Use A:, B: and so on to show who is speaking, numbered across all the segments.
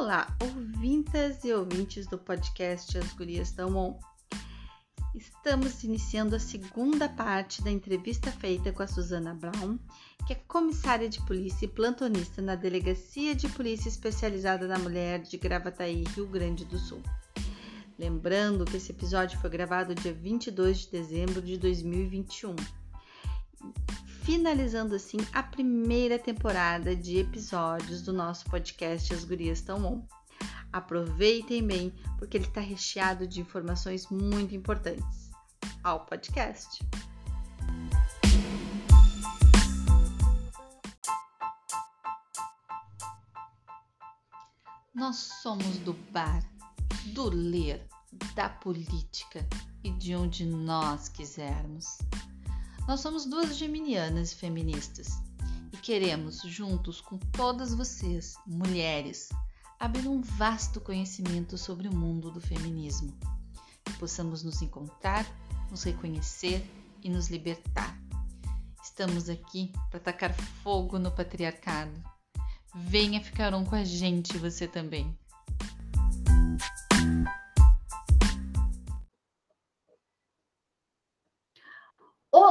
A: Olá, ouvintas e ouvintes do podcast As Gurias Tão On. Estamos iniciando a segunda parte da entrevista feita com a Susana Brown, que é comissária de polícia e plantonista na Delegacia de Polícia Especializada da Mulher de Gravataí, Rio Grande do Sul. Lembrando que esse episódio foi gravado dia 22 de dezembro de 2021 finalizando assim a primeira temporada de episódios do nosso podcast As Gurias Tão On. Aproveitem bem, porque ele está recheado de informações muito importantes. Ao podcast! Nós somos do bar, do ler, da política e de onde nós quisermos. Nós somos duas geminianas feministas e queremos, juntos com todas vocês, mulheres, abrir um vasto conhecimento sobre o mundo do feminismo. Que possamos nos encontrar, nos reconhecer e nos libertar. Estamos aqui para tacar fogo no patriarcado. Venha ficar um com a gente, você também.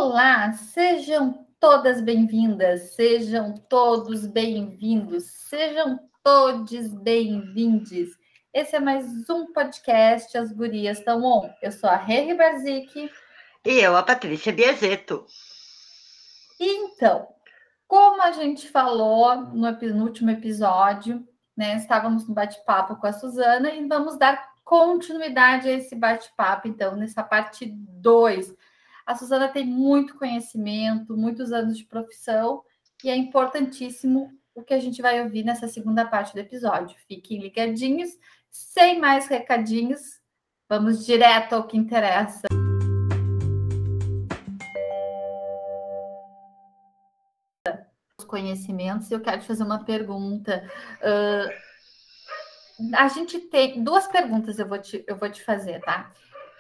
A: Olá, sejam todas bem-vindas, sejam todos bem-vindos, sejam todos bem-vindes. Esse é mais um podcast As Gurias Estão On. Eu sou a Regi Barzic.
B: E eu, a Patrícia Biazeto.
A: Então, como a gente falou no, no último episódio, né, estávamos no bate-papo com a Suzana e vamos dar continuidade a esse bate-papo, então, nessa parte 2 a Suzana tem muito conhecimento, muitos anos de profissão, e é importantíssimo o que a gente vai ouvir nessa segunda parte do episódio. Fiquem ligadinhos, sem mais recadinhos, vamos direto ao que interessa. Os conhecimentos, eu quero te fazer uma pergunta. Uh, a gente tem duas perguntas, eu vou te, eu vou te fazer, tá?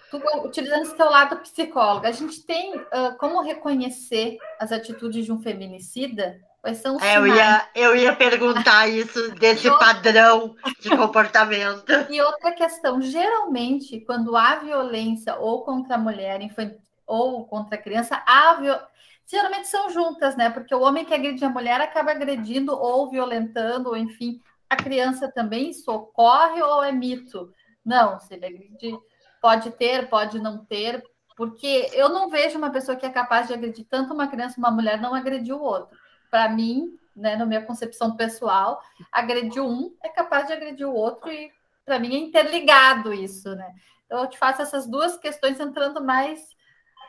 A: Tu, utilizando esse teu lado psicóloga, a gente tem uh, como reconhecer as atitudes de um feminicida? Quais são os
B: é, eu, ia, eu ia perguntar isso desse outra... padrão de comportamento.
A: E outra questão, geralmente, quando há violência ou contra a mulher infantil, ou contra a criança, há viol... geralmente são juntas, né? Porque o homem que agride a mulher acaba agredindo ou violentando, ou enfim, a criança também socorre ou é mito? Não, se ele agride pode ter, pode não ter, porque eu não vejo uma pessoa que é capaz de agredir tanto uma criança uma mulher não agredir o outro. Para mim, né, na minha concepção pessoal, agredir um é capaz de agredir o outro e para mim é interligado isso, né? Então eu te faço essas duas questões entrando mais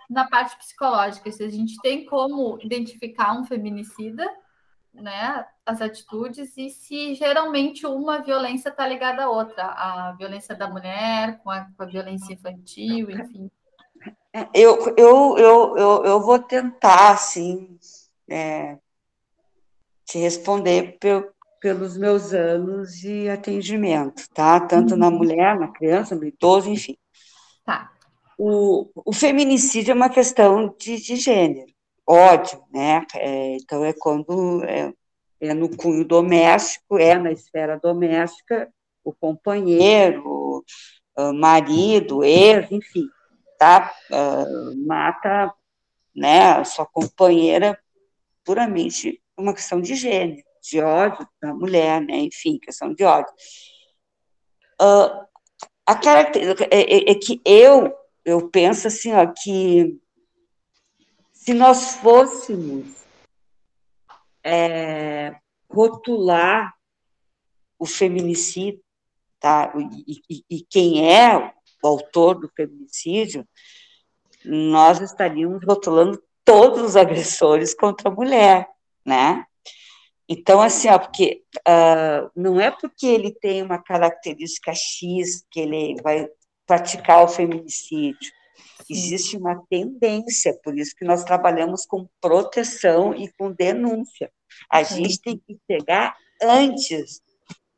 A: na parte psicológica. Se a gente tem como identificar um feminicida, né, as atitudes e se geralmente uma violência está ligada à outra, a violência da mulher com a, com a violência infantil, enfim.
B: É, eu, eu, eu, eu, eu vou tentar, assim, é, te responder pelos meus anos de atendimento, tá? Tanto uhum. na mulher, na criança, no idoso, enfim.
A: Tá.
B: O, o feminicídio é uma questão de, de gênero ódio, né? É, então é quando é, é, no cunho doméstico, é na esfera doméstica, o companheiro, o marido, ex, enfim, tá? Uh, mata, né? A sua companheira puramente uma questão de gênero, de ódio da mulher, né? Enfim, questão de ódio. Uh, a característica é, é, é que eu eu penso assim, ó, que se nós fôssemos é, rotular o feminicídio, tá? E, e, e, quem é o autor do feminicídio, nós estaríamos rotulando todos os agressores contra a mulher, né? Então, assim, ó, porque uh, não é porque ele tem uma característica X que ele vai praticar o feminicídio. Existe uma tendência, por isso que nós trabalhamos com proteção e com denúncia. A gente tem que chegar antes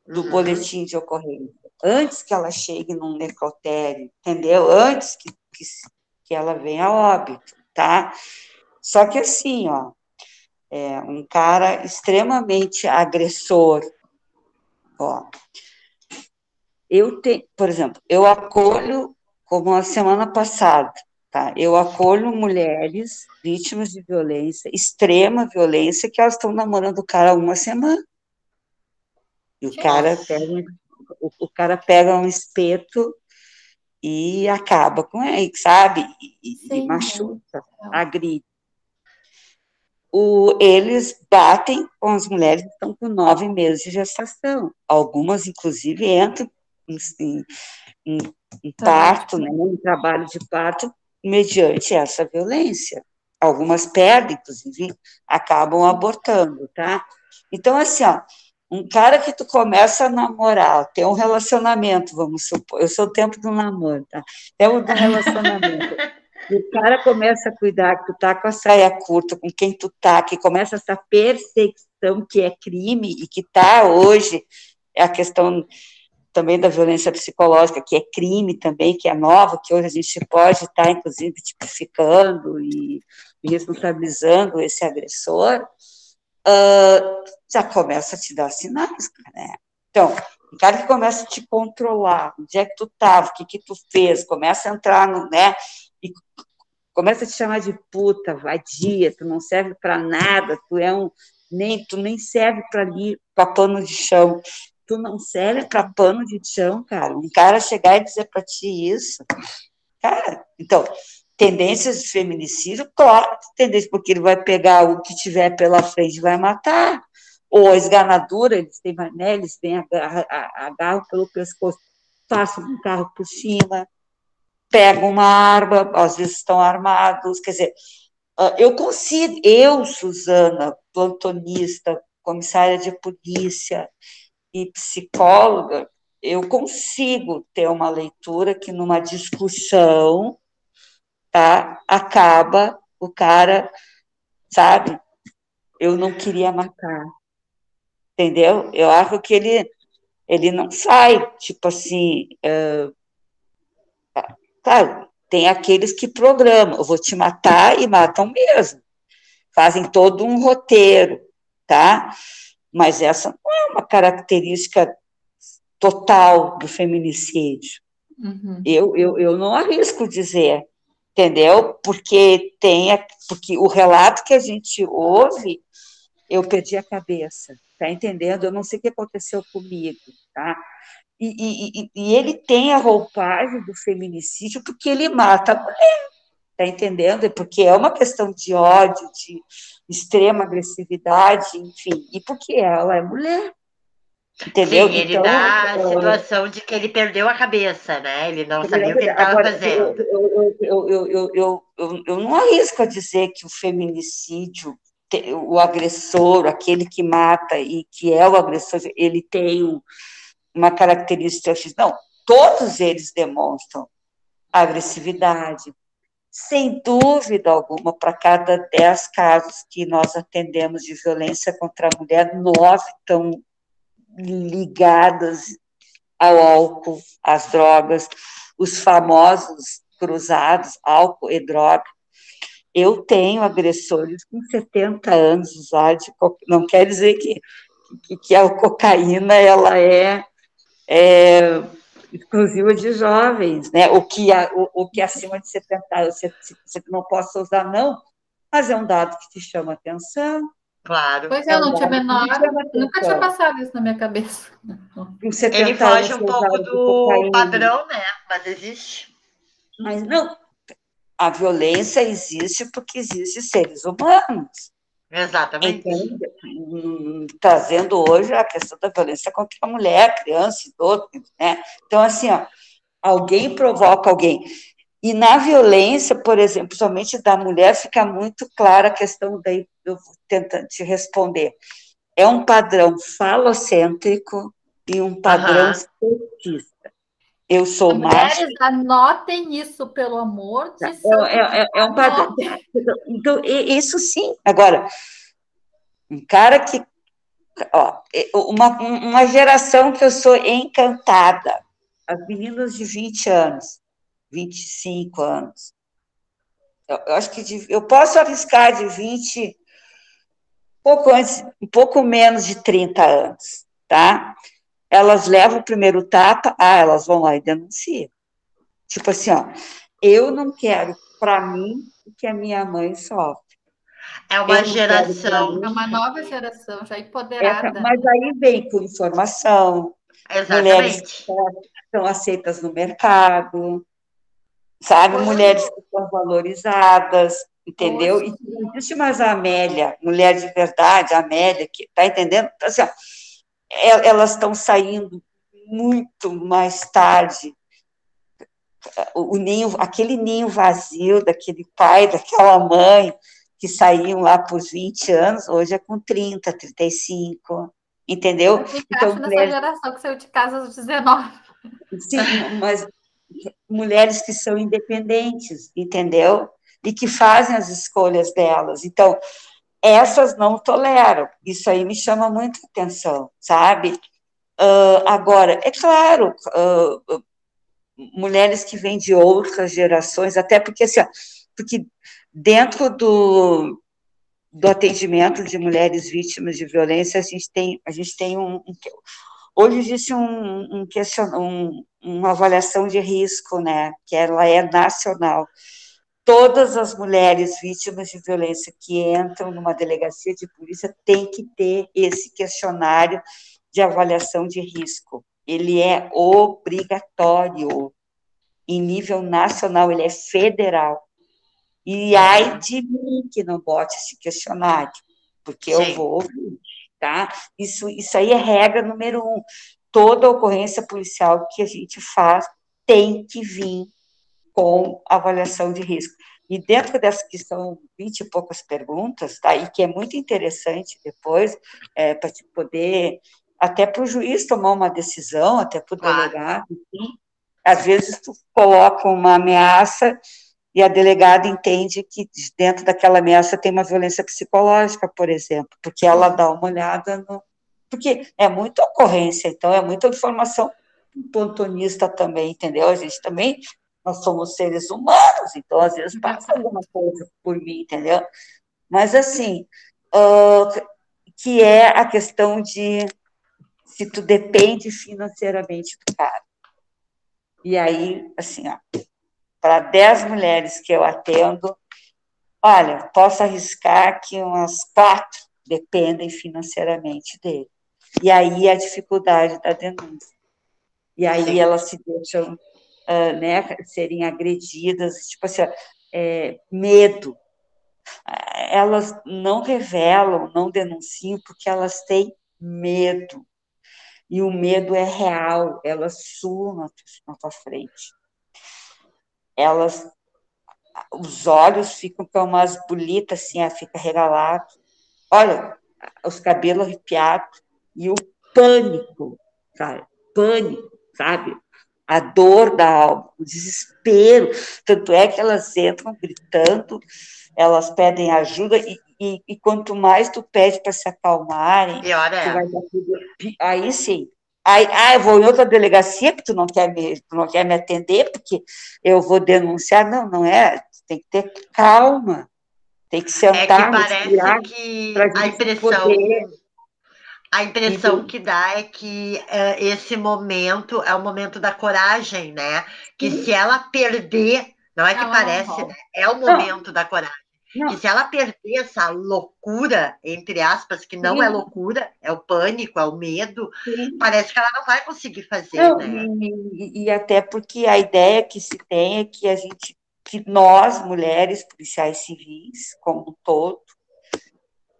B: do boletim de ocorrência, antes que ela chegue num necrotério, entendeu? Antes que, que, que ela venha a óbito, tá? Só que assim, ó, é um cara extremamente agressor, ó, eu tenho, por exemplo, eu acolho, como a semana passada, tá? Eu acolho mulheres vítimas de violência, extrema violência, que elas estão namorando o cara uma semana. E o cara pega, o, o, cara pega um espeto e acaba com ele, sabe? E, Sim, e machuca, é. agride. O, eles batem com as mulheres que estão com nove meses de gestação. Algumas, inclusive, entram em, em, em parto, né, em trabalho de parto, mediante essa violência. Algumas perdem, inclusive, acabam abortando, tá? Então, assim, ó, um cara que tu começa a namorar, tem um relacionamento, vamos supor, eu sou o tempo do namoro, tá? É o do relacionamento. e o cara começa a cuidar que tu tá com a saia curta, com quem tu tá, que começa essa perseguição que é crime e que tá hoje, é a questão também da violência psicológica, que é crime também, que é nova, que hoje a gente pode estar, tá, inclusive, tipificando e, responsabilizando esse agressor, uh, já começa a te dar sinais, né? Então, o cara que começa a te controlar, onde é que tu estava, o que que tu fez, começa a entrar no, né, e começa a te chamar de puta, vadia, tu não serve para nada, tu é um, nem, tu nem serve para ali, para pano de chão, tu não serve para pano de chão, cara, um cara chegar e dizer para ti isso, cara, então, tendências de feminicídio, claro, tendência, porque ele vai pegar o que tiver pela frente e vai matar. Ou a esganadura, eles têm, né, eles têm agarram pelo pescoço, passam um carro por cima, pegam uma arma, às vezes estão armados, quer dizer, ah, eu consigo, eu, Suzana, plantonista, comissária de polícia e psicóloga, eu consigo ter uma leitura que numa discussão tá? Acaba o cara, sabe? Eu não queria matar, entendeu? Eu acho que ele ele não sai, tipo assim, uh, claro, tem aqueles que programam, eu vou te matar e matam mesmo, fazem todo um roteiro, tá? Mas essa não é uma característica total do feminicídio. Uhum. Eu, eu, eu não arrisco dizer, entendeu? Porque tem, porque o relato que a gente ouve, eu perdi a cabeça, tá entendendo? Eu não sei o que aconteceu comigo, tá? E, e, e ele tem a roupagem do feminicídio porque ele mata a mulher, tá entendendo? Porque é uma questão de ódio, de extrema agressividade, enfim, e porque ela é mulher, Entendeu?
C: Sim, ele então, dá a situação de que ele perdeu a cabeça, né? Ele não sabia o que ele estava fazendo.
B: Eu, eu, eu, eu, eu, eu não arrisco a dizer que o feminicídio, o agressor, aquele que mata e que é o agressor, ele tem uma característica X. Não, todos eles demonstram agressividade. Sem dúvida alguma, para cada dez casos que nós atendemos de violência contra a mulher, nove estão ligadas ao álcool, às drogas, os famosos cruzados, álcool e droga. Eu tenho agressores com 70 anos de não quer dizer que, que, que a cocaína ela é, é exclusiva de jovens, né? O que, a, o, o que acima de 70 anos você, você não possa usar, não, mas é um dado que te chama atenção.
C: Claro.
A: Pois é, eu não tinha menor, nunca tinha passado isso na minha cabeça.
C: Ele foge um pouco do padrão, né? Mas existe.
B: Mas não, a violência existe porque existem seres humanos.
C: Exatamente.
B: Então, trazendo hoje a questão da violência contra a mulher, criança, idoso, né? Então, assim, ó, alguém provoca alguém. E na violência, por exemplo, somente da mulher, fica muito clara a questão, daí eu vou tentando te responder. É um padrão falocêntrico e um padrão uhum. sexista. Eu sou
A: Mulheres, macho. anotem isso, pelo amor de tá, Deus.
B: É, é, é, um padrão. Então, isso sim. Agora, um cara que. Ó, uma, uma geração que eu sou encantada. As meninas de 20 anos 25 anos. Eu, eu acho que de, eu posso arriscar de 20, pouco antes, um pouco menos de 30 anos, tá? Elas levam o primeiro tapa, ah, elas vão lá e denunciam. Tipo assim, ó, eu não quero para mim o que a minha mãe sofre.
C: É uma geração.
A: É uma nova geração, já empoderada. Essa,
B: mas aí vem com informação. Exatamente. Mulheres que são aceitas no mercado, sabe? Mulheres que são valorizadas, entendeu? E não existe mais a Amélia, mulher de verdade, a Amélia, que tá entendendo? Então, assim, ó, elas estão saindo muito mais tarde. O ninho, aquele ninho vazio daquele pai, daquela mãe, que saíam lá por 20 anos, hoje é com 30, 35, entendeu?
A: Eu então, nessa mulheres... geração que saiu de casa aos 19.
B: Sim, mas mulheres que são independentes, entendeu? E que fazem as escolhas delas. Então, essas não toleram. Isso aí me chama muita atenção, sabe? Uh, agora, é claro, uh, mulheres que vêm de outras gerações, até porque, assim, porque Dentro do, do atendimento de mulheres vítimas de violência, a gente tem, a gente tem um, um hoje existe um, um, um, uma avaliação de risco, né, que ela é nacional. Todas as mulheres vítimas de violência que entram numa delegacia de polícia têm que ter esse questionário de avaliação de risco. Ele é obrigatório em nível nacional, ele é federal. E ai de mim que não bote esse questionário, porque Sim. eu vou ouvir, tá? Isso, isso aí é regra número um. Toda ocorrência policial que a gente faz tem que vir com avaliação de risco. E dentro dessas que são vinte e poucas perguntas, tá? E que é muito interessante depois, é, para poder, até para o juiz tomar uma decisão, até para o delegado, enfim, às vezes tu coloca uma ameaça e a delegada entende que dentro daquela ameaça tem uma violência psicológica, por exemplo, porque ela dá uma olhada no. Porque é muita ocorrência, então é muita informação pontonista também, entendeu? A gente também, nós somos seres humanos, então às vezes passa alguma coisa por mim, entendeu? Mas assim, uh, que é a questão de se tu depende financeiramente do cara. E aí, assim, ó, para 10 mulheres que eu atendo, olha, posso arriscar que umas quatro dependem financeiramente dele. E aí a dificuldade da denúncia. E aí elas se deixam uh, né, serem agredidas, tipo assim, é, medo. Elas não revelam, não denunciam, porque elas têm medo. E o medo é real, elas suam na tua frente elas, os olhos ficam com umas bolitas assim, fica regalado. Olha, os cabelos arrepiados e o pânico, cara, pânico, sabe? A dor da alma, o desespero. Tanto é que elas entram gritando, elas pedem ajuda e, e, e quanto mais tu pede para se acalmarem,
C: Pior é.
B: tudo, aí sim, Aí, ah, eu vou em outra delegacia porque tu não quer me, tu não quer me atender, porque eu vou denunciar. Não, não é. Tem que ter calma. Tem que sentar,
C: é que parece que a impressão, poder... a impressão que dá é que uh, esse momento é o momento da coragem, né? Que Sim. se ela perder, não é que ela parece, né? É o momento não. da coragem. Não. E se ela perder essa loucura, entre aspas, que não é Sim. é loucura, é o pânico, é o medo, Sim. parece que ela não vai conseguir fazer, não, né?
B: E, e, até porque a ideia que se tem é que a gente, que nós, mulheres, policiais civis, como um todo,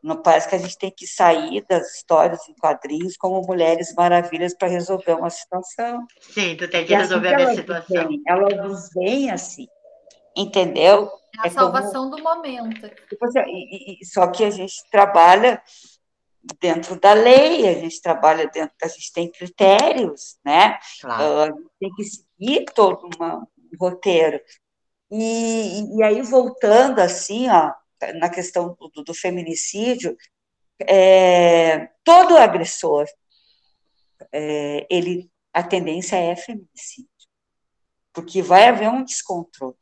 B: não parece que a gente tem que sair das histórias em quadrinhos como mulheres maravilhas para resolver uma situação.
C: Sim, tu tem que assim resolver assim a minha situação.
B: Vem, elas nos veem assim, entendeu?
A: É a é salvação como, do momento.
B: Tipo assim, e, e, só que a gente trabalha dentro da lei, a gente trabalha dentro, a gente tem critérios, né? Claro. Uh, a gente tem que seguir todo uma, um roteiro. E, e aí, voltando assim, ó, na questão do, do feminicídio, é, todo agressor, é, ele, a tendência é feminicídio, porque vai haver um descontrole.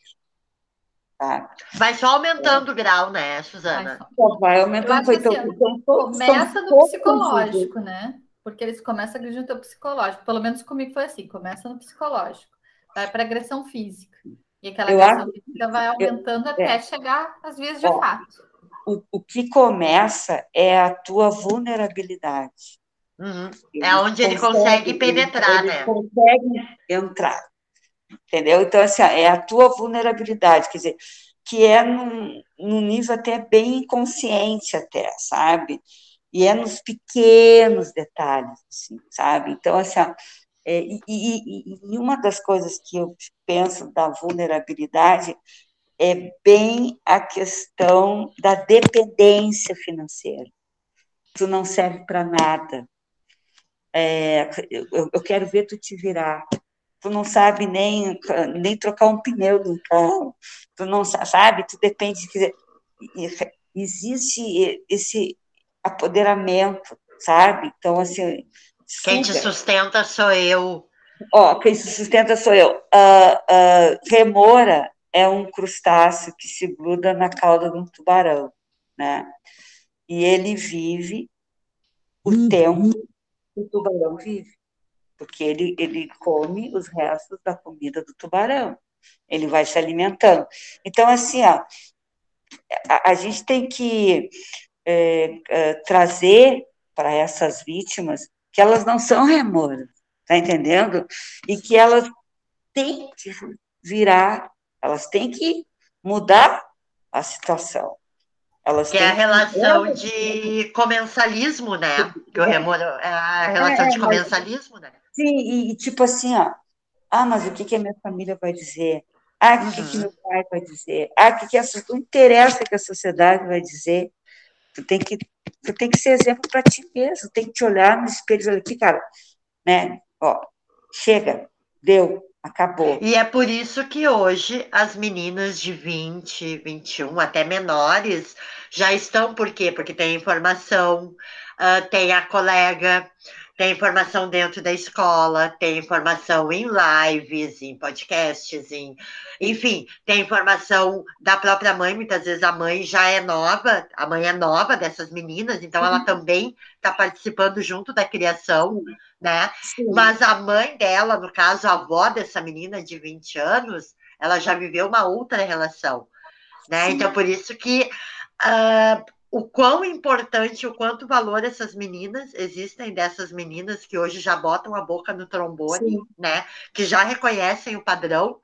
C: Tá? Vai só aumentando é. o grau, né, Suzana?
B: Vai, vai aumentando.
A: Então, assim, então, todos, começa no psicológico, né? porque eles começam a agredir no teu psicológico. Pelo menos comigo foi assim, começa no psicológico, vai para agressão física. E aquela eu acho, vai aumentando eu, até é, chegar às vias de ó, fato.
B: O, o que começa é a tua vulnerabilidade.
C: Uhum. É onde ele consegue, consegue penetrar, ele
B: né? consegue entrar. Entendeu? Então, assim, é a tua vulnerabilidade, quer dizer, que é num, num nível até bem inconsciente, até, sabe? E é nos pequenos detalhes, assim, sabe? Então, assim, é, e, e, e, uma das coisas que eu penso da vulnerabilidade é bem a questão da dependência financeira. Tu não serve para nada. É, eu, eu, quero ver tu te virar. Tu não sabe nem, nem trocar um pneu um carro. Tu não sabe, tu depende. De, existe esse apoderamento, sabe? Então, assim.
C: Quem te sustenta sou eu.
B: Ó, quem se sustenta sou eu. Uh, uh, remora é um crustáceo que se gruda na cauda de um tubarão, né? E ele vive o uhum. tempo que o tubarão vive, porque ele, ele come os restos da comida do tubarão, ele vai se alimentando. Então, assim, ó, a, a gente tem que é, é, trazer para essas vítimas que elas não são remoras, tá entendendo? E que elas têm que virar, elas têm que mudar a situação.
C: Elas que é a relação de comensalismo, né? Que o remor, é a relação é, de comensalismo, né?
B: Sim, e, e, tipo assim, ó, ah, mas o que, que a minha família vai dizer? Ah, o que, uhum. que meu pai vai dizer? Ah, o que, que a, não interessa que a sociedade vai dizer. Tu tem que, tu tem que ser exemplo para ti mesmo, tem que te olhar no espelho e aqui, cara, né? Ó, chega, deu, acabou.
C: E é por isso que hoje as meninas de 20, 21, até menores, já estão, por quê? Porque tem informação, uh, tem a colega, tem informação dentro da escola, tem informação em lives, em podcasts, em, enfim, tem informação da própria mãe. Muitas vezes a mãe já é nova, a mãe é nova dessas meninas, então ela uhum. também está participando junto da criação, né? Sim. Mas a mãe dela, no caso, a avó dessa menina de 20 anos, ela já viveu uma outra relação, né? Então, por isso que uh, o quão importante, o quanto valor essas meninas existem dessas meninas que hoje já botam a boca no trombone, Sim. né? Que já reconhecem o padrão.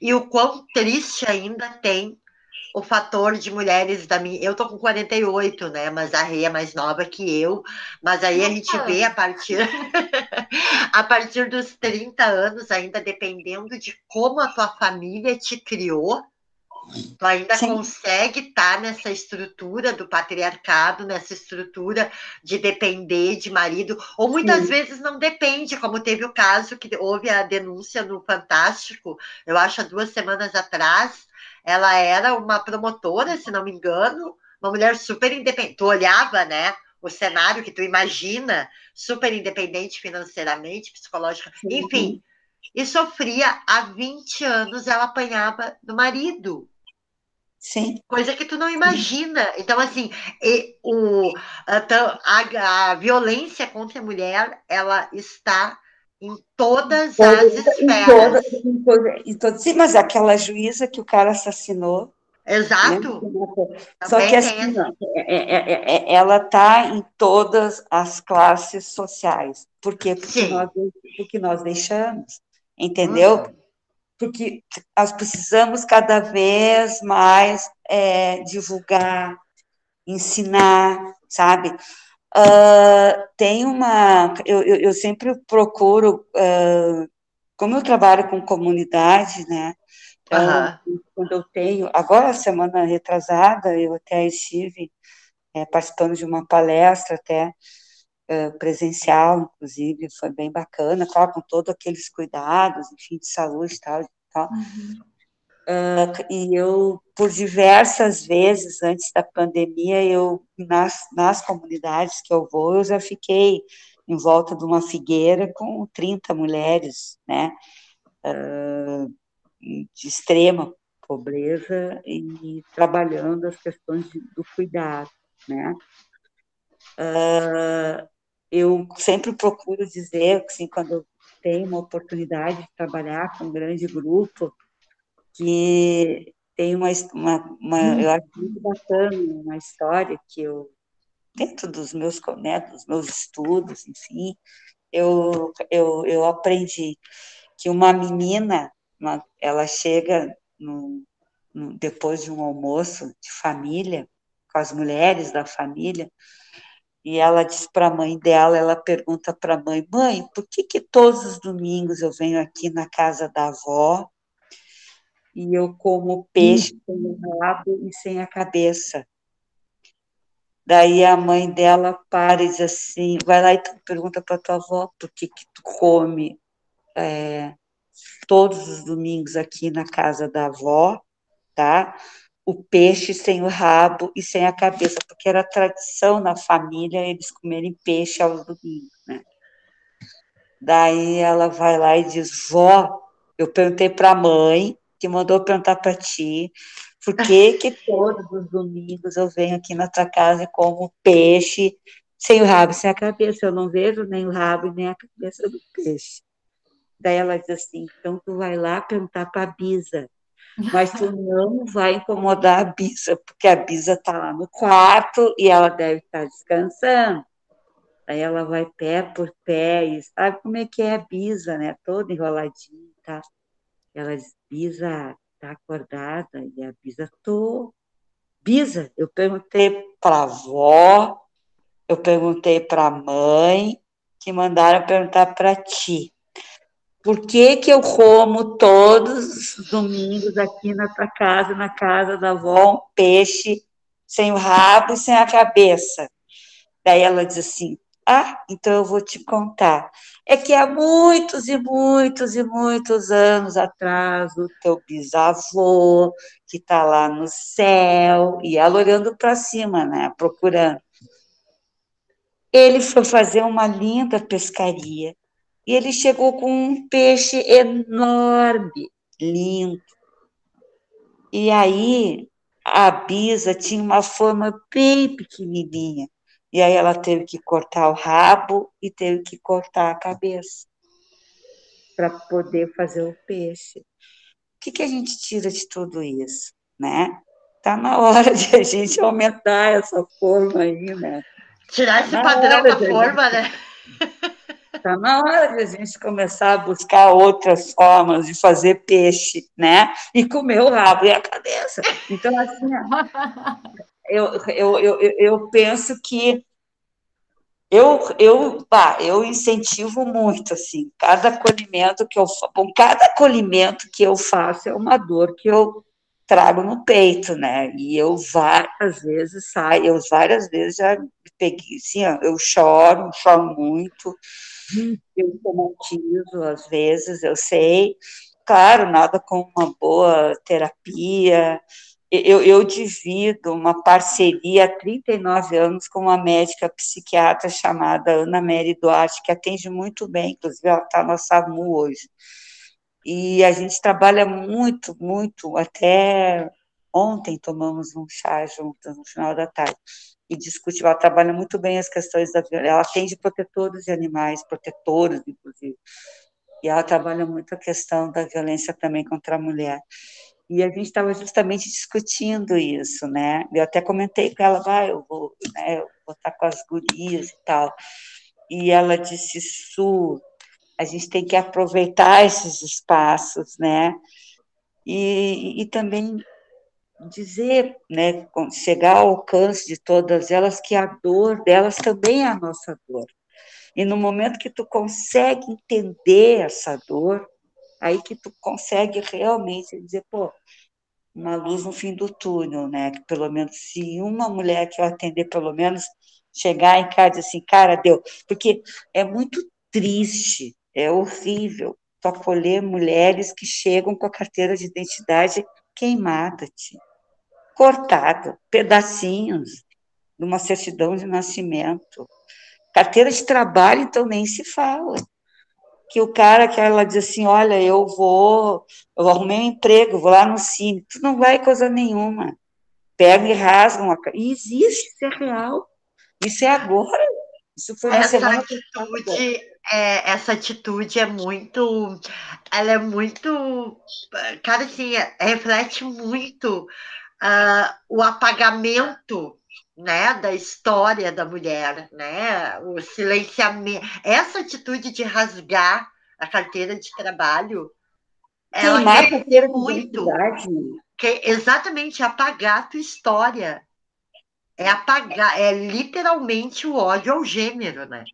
C: E o quão triste ainda tem o fator de mulheres da minha. Eu tô com 48, né? Mas a Rei é mais nova que eu. Mas aí a gente vê a partir a partir dos 30 anos, ainda dependendo de como a tua família te criou, Tu ainda Sim. consegue estar tá nessa estrutura do patriarcado, nessa estrutura de depender de marido, ou muitas Sim. vezes não depende, como teve o caso que houve a denúncia no Fantástico, eu acho há duas semanas atrás, ela era uma promotora, se não me engano, uma mulher super independente. Tu olhava, né? O cenário que tu imagina, super independente financeiramente, psicologicamente, enfim, e sofria há 20 anos, ela apanhava do marido.
B: Sim.
C: Coisa que tu não imagina. Então, assim, e, o, a, a, violência contra a mulher, ela está em todas as esferas. Em
B: todas, em todas, sim, mas aquela juíza que o cara assassinou.
C: Exato.
B: Né? Só que assim, é, é, é, ela está em todas as classes sociais. Por quê? Porque, nós, porque nós deixamos, entendeu? Hum porque nós precisamos cada vez mais é, divulgar, ensinar, sabe? Uh, tem uma. Eu, eu, eu sempre procuro, uh, como eu trabalho com comunidade, né? Então, uhum. quando eu tenho. Agora, semana retrasada, eu até estive é, participando de uma palestra, até presencial, inclusive, foi bem bacana, claro, com todos aqueles cuidados, enfim, de saúde e tal. tal. Uhum. Uh, e eu, por diversas vezes antes da pandemia, eu nas, nas comunidades que eu vou, eu já fiquei em volta de uma figueira com 30 mulheres, né, uh, de extrema pobreza e trabalhando as questões de, do cuidado, né. Uh, eu sempre procuro dizer, assim, quando eu tenho uma oportunidade de trabalhar com um grande grupo, que tem uma, uma, uma eu acho muito bacana, uma história que eu, dentro dos meus, né, dos meus estudos, enfim, eu, eu, eu aprendi que uma menina, uma, ela chega no, no, depois de um almoço de família, com as mulheres da família, e ela diz para a mãe dela, ela pergunta para a mãe, mãe, por que, que todos os domingos eu venho aqui na casa da avó e eu como peixe sem rabo e sem a cabeça? Daí a mãe dela para e diz assim, vai lá e tu pergunta para tua avó por que, que tu come é, todos os domingos aqui na casa da avó, tá? O peixe sem o rabo e sem a cabeça, porque era tradição na família eles comerem peixe aos domingos, né? Daí ela vai lá e diz: Vó, eu perguntei para a mãe, que mandou perguntar para ti, por que, que todos os domingos eu venho aqui na tua casa e como peixe sem o rabo e sem a cabeça? Eu não vejo nem o rabo nem a cabeça do peixe. Daí ela diz assim: então tu vai lá perguntar para a Bisa mas tu não vai incomodar a Bisa, porque a Bisa está lá no quarto e ela deve estar tá descansando. Aí ela vai pé por pé e sabe como é que é a Bisa, né? Toda enroladinha, tá? Ela diz, Bisa, tá acordada? E a Bisa, tô. Bisa, eu perguntei para a avó, eu perguntei para a mãe, que mandaram perguntar para ti. Por que, que eu como todos os domingos aqui na tua casa, na casa da avó, peixe sem o rabo e sem a cabeça? Daí ela diz assim: Ah, então eu vou te contar. É que há muitos e muitos e muitos anos atrás, o teu bisavô, que está lá no céu, e ela olhando para cima, né, procurando. Ele foi fazer uma linda pescaria e ele chegou com um peixe enorme, lindo. E aí a Bisa tinha uma forma bem pequenininha. E aí ela teve que cortar o rabo e teve que cortar a cabeça para poder fazer o peixe. O que, que a gente tira de tudo isso, né? Tá na hora de a gente aumentar essa forma aí, né?
C: Tirar esse padrão da forma, gente... né?
B: Está na hora de a gente começar a buscar outras formas de fazer peixe, né? E comer o rabo e a cabeça. Então, assim, eu, eu, eu, eu penso que eu, eu, bah, eu incentivo muito, assim, cada acolhimento que eu bom, cada acolhimento que eu faço é uma dor que eu trago no peito, né? E eu várias vezes saio, eu várias vezes já peguei, assim, eu choro, choro muito, eu somatizo às vezes, eu sei. Claro, nada como uma boa terapia. Eu, eu divido uma parceria há 39 anos com uma médica psiquiatra chamada Ana Mary Duarte, que atende muito bem, inclusive ela está na SAMU hoje. E a gente trabalha muito, muito, até ontem tomamos um chá juntas no final da tarde e discute, ela trabalha muito bem as questões da violência, ela atende protetores de animais, protetores, inclusive, e ela trabalha muito a questão da violência também contra a mulher. E a gente estava justamente discutindo isso, né? Eu até comentei com ela, vai, eu vou, né, eu vou estar com as gurias e tal. E ela disse, Su, a gente tem que aproveitar esses espaços, né? E, e também dizer, né, chegar ao alcance de todas elas que a dor delas também é a nossa dor. E no momento que tu consegue entender essa dor, aí que tu consegue realmente dizer, pô, uma luz no fim do túnel, né? Que pelo menos se uma mulher que eu atender, pelo menos chegar em casa e dizer assim, cara, deu. Porque é muito triste, é horrível tu acolher mulheres que chegam com a carteira de identidade queimada, tia cortado, pedacinhos de uma certidão de nascimento. Carteira de trabalho, então, nem se fala. Que o cara que ela diz assim, olha, eu vou, eu arrumei um emprego, vou lá no Cine, tu não vai coisa nenhuma. Pega e rasga uma... E existe, isso é real. Isso é agora.
C: Isso foi essa atitude, é, essa atitude é muito, ela é muito, cara, assim, é, reflete muito uh, o apagamento né, da história da mulher, né, o silenciamento, essa atitude de rasgar a carteira de trabalho, ela é muito, que exatamente apagar a tua história, é apagar, é literalmente o ódio ao gênero, né?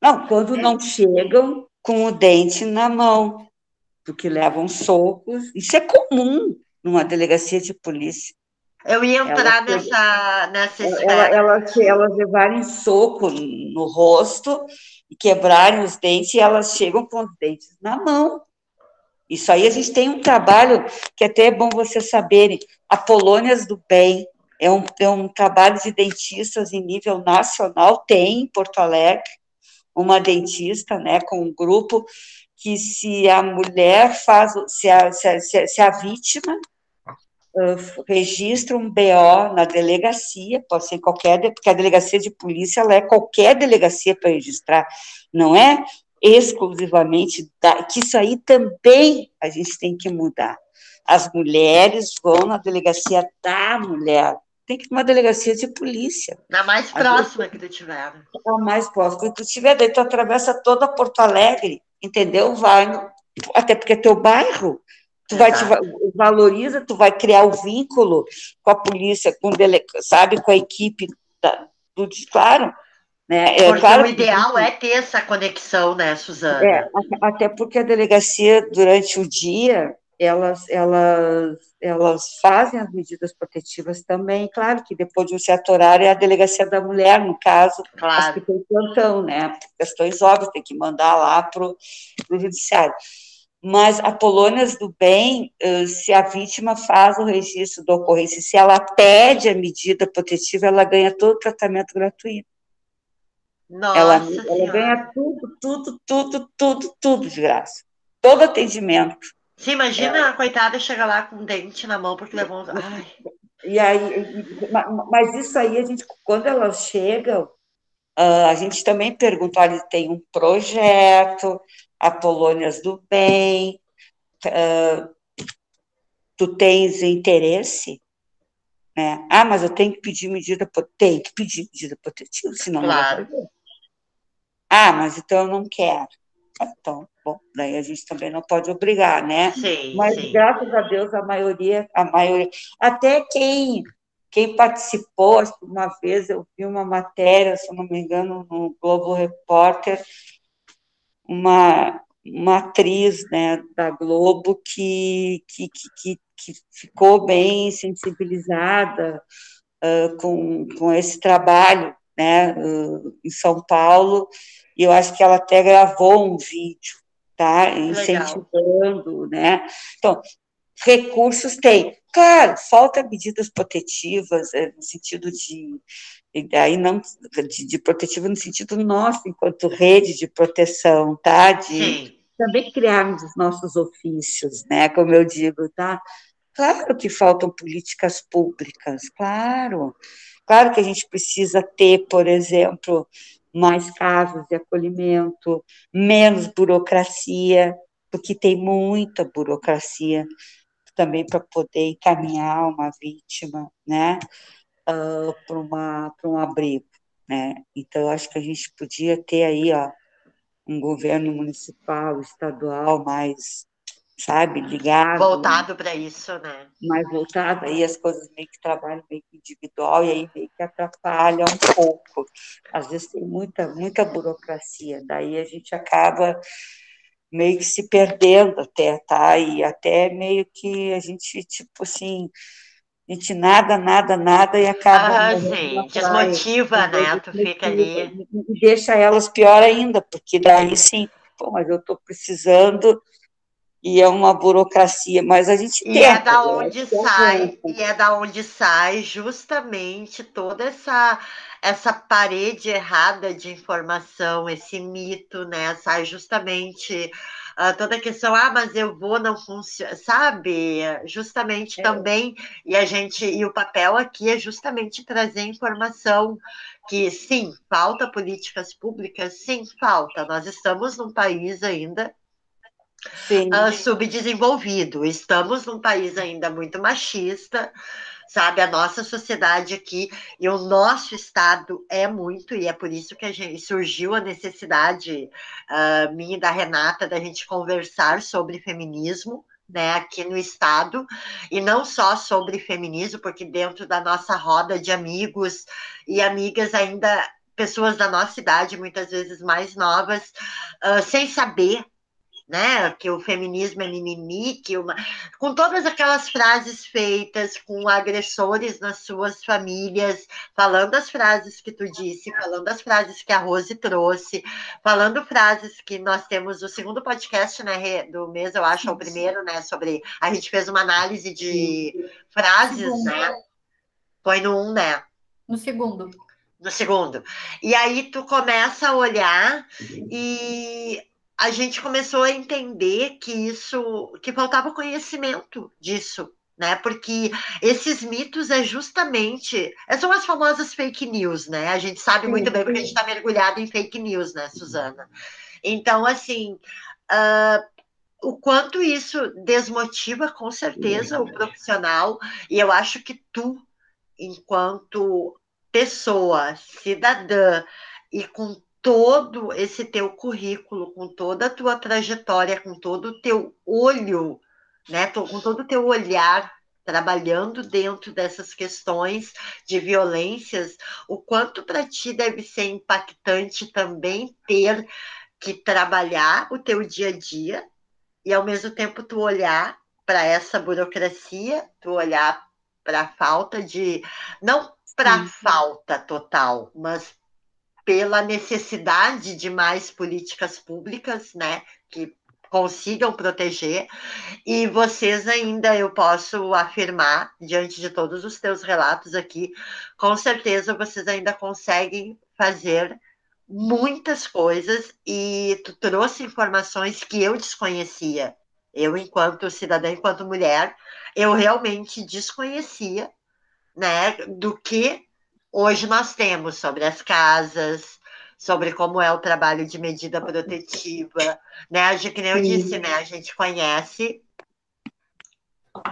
B: Não, quando é. não chegam com o dente na mão, porque levam socos, isso é comum numa delegacia de polícia.
C: Eu ia entrar elas, nessa, nessa
B: esfera. Elas, elas levarem soco no rosto e quebrarem os dentes, e elas chegam com os dentes na mão. Isso aí a gente tem um trabalho que até é bom vocês saberem. A Polônias do Bem é um, é um trabalho de dentistas em nível nacional, tem em Porto Alegre, uma dentista, né, com um grupo que se a mulher faz, se a, se a, se a vítima uh, registra um BO na delegacia, pode ser qualquer, porque a delegacia de polícia ela é qualquer delegacia para registrar, não é exclusivamente, da, que isso aí também a gente tem que mudar. As mulheres vão na delegacia da mulher, tem que ir uma delegacia de polícia.
C: Na mais próxima que tu tiver.
B: Na mais próxima que tu tiver, daí tu atravessa toda Porto Alegre, entendeu? Vai, até porque é teu bairro, tu vai te valoriza, tu vai criar o vínculo com a polícia, com dele, sabe, com a equipe da, do claro,
C: né? É, porque claro, o ideal é ter essa conexão, né, Suzana?
B: É, até porque a delegacia durante o dia elas, elas, elas fazem as medidas protetivas também, claro que depois de um certo horário é a delegacia da mulher, no caso, claro. as que tem plantão, né, questões óbvias, tem que mandar lá para o judiciário. Mas a Polônias do Bem, se a vítima faz o registro da ocorrência, se ela pede a medida protetiva, ela ganha todo o tratamento gratuito. Nossa ela, ela ganha tudo, tudo, tudo, tudo, tudo de graça. Todo atendimento
C: você imagina é. a coitada chegar lá com um dente na mão porque levou. Ai.
B: E aí, mas isso aí, a gente, quando elas chegam, ah, a gente também pergunta: olha, tem um projeto, a Polônias do Bem, uh, tu tens interesse? Né? Ah, mas eu tenho que pedir medida, tem que pedir medida protetiva, senão claro. não Ah, mas então eu não quero. Então, bom, daí a gente também não pode obrigar, né? Sim, Mas sim. graças a Deus a maioria, a maioria, até quem quem participou, uma vez eu vi uma matéria, se não me engano, no Globo Repórter, uma, uma atriz né, da Globo que, que, que, que ficou bem sensibilizada uh, com, com esse trabalho né, uh, em São Paulo, e eu acho que ela até gravou um vídeo, tá? Incentivando, Legal. né? Então, recursos tem. Claro, falta medidas protetivas, é, no sentido de. Aí não de, de protetiva no sentido nosso, enquanto rede de proteção, tá? De Sim. também criarmos os nossos ofícios, né? Como eu digo, tá? Claro que faltam políticas públicas, claro. Claro que a gente precisa ter, por exemplo, mais casos de acolhimento, menos burocracia, porque tem muita burocracia também para poder encaminhar uma vítima, né, uh, para uma para um abrigo, né? Então acho que a gente podia ter aí, ó, um governo municipal, estadual mais sabe, ligado.
C: Voltado para isso, né?
B: Mais voltado, aí as coisas meio que trabalham meio que individual, e aí meio que atrapalha um pouco. Às vezes tem muita, muita burocracia, daí a gente acaba meio que se perdendo até, tá? E até meio que a gente, tipo assim, a gente nada, nada, nada e acaba.
C: Ah, sim, desmotiva, né? Tu fica ali.
B: E deixa elas pior ainda, porque daí sim, pô, mas eu estou precisando e é uma burocracia, mas a gente
C: e é da onde sai e é da onde sai justamente toda essa essa parede errada de informação, esse mito, né? Sai justamente uh, toda a questão, ah, mas eu vou, não funciona, sabe? Justamente é. também, e a gente, e o papel aqui é justamente trazer informação que sim, falta políticas públicas, sim, falta. Nós estamos num país ainda uh, subdesenvolvido, estamos num país ainda muito machista, sabe? A nossa sociedade aqui e o nosso estado é muito, e é por isso que a gente surgiu a necessidade uh, minha e da Renata da gente conversar sobre feminismo. Né, aqui no estado, e não só sobre feminismo, porque dentro da nossa roda de amigos e amigas ainda pessoas da nossa idade, muitas vezes mais novas, uh, sem saber né? Que o feminismo é mimimi, que uma... com todas aquelas frases feitas com agressores nas suas famílias, falando as frases que tu disse, falando as frases que a Rose trouxe, falando frases que nós temos o segundo podcast, né, do mês, eu acho, é o primeiro, né, sobre a gente fez uma análise de frases, né? Foi no um, né?
A: No segundo
C: no segundo. E aí tu começa a olhar e a gente começou a entender que isso, que faltava conhecimento disso, né? Porque esses mitos é justamente, são as famosas fake news, né? A gente sabe muito bem porque a gente está mergulhado em fake news, né, Suzana? Então, assim, uh, o quanto isso desmotiva, com certeza, o profissional, e eu acho que tu, enquanto pessoa, cidadã, e com todo esse teu currículo, com toda a tua trajetória, com todo o teu olho, né, com todo o teu olhar trabalhando dentro dessas questões de violências, o quanto para ti deve ser impactante também ter que trabalhar o teu dia a dia e ao mesmo tempo tu olhar para essa burocracia, tu olhar para a falta de não para falta total, mas pela necessidade de mais políticas públicas, né, que consigam proteger, e vocês ainda, eu posso afirmar, diante de todos os teus relatos aqui, com certeza vocês ainda conseguem fazer muitas coisas, e tu trouxe informações que eu desconhecia. Eu, enquanto cidadã, enquanto mulher, eu realmente desconhecia, né, do que Hoje nós temos sobre as casas, sobre como é o trabalho de medida protetiva, né? Que nem eu disse, né? A gente conhece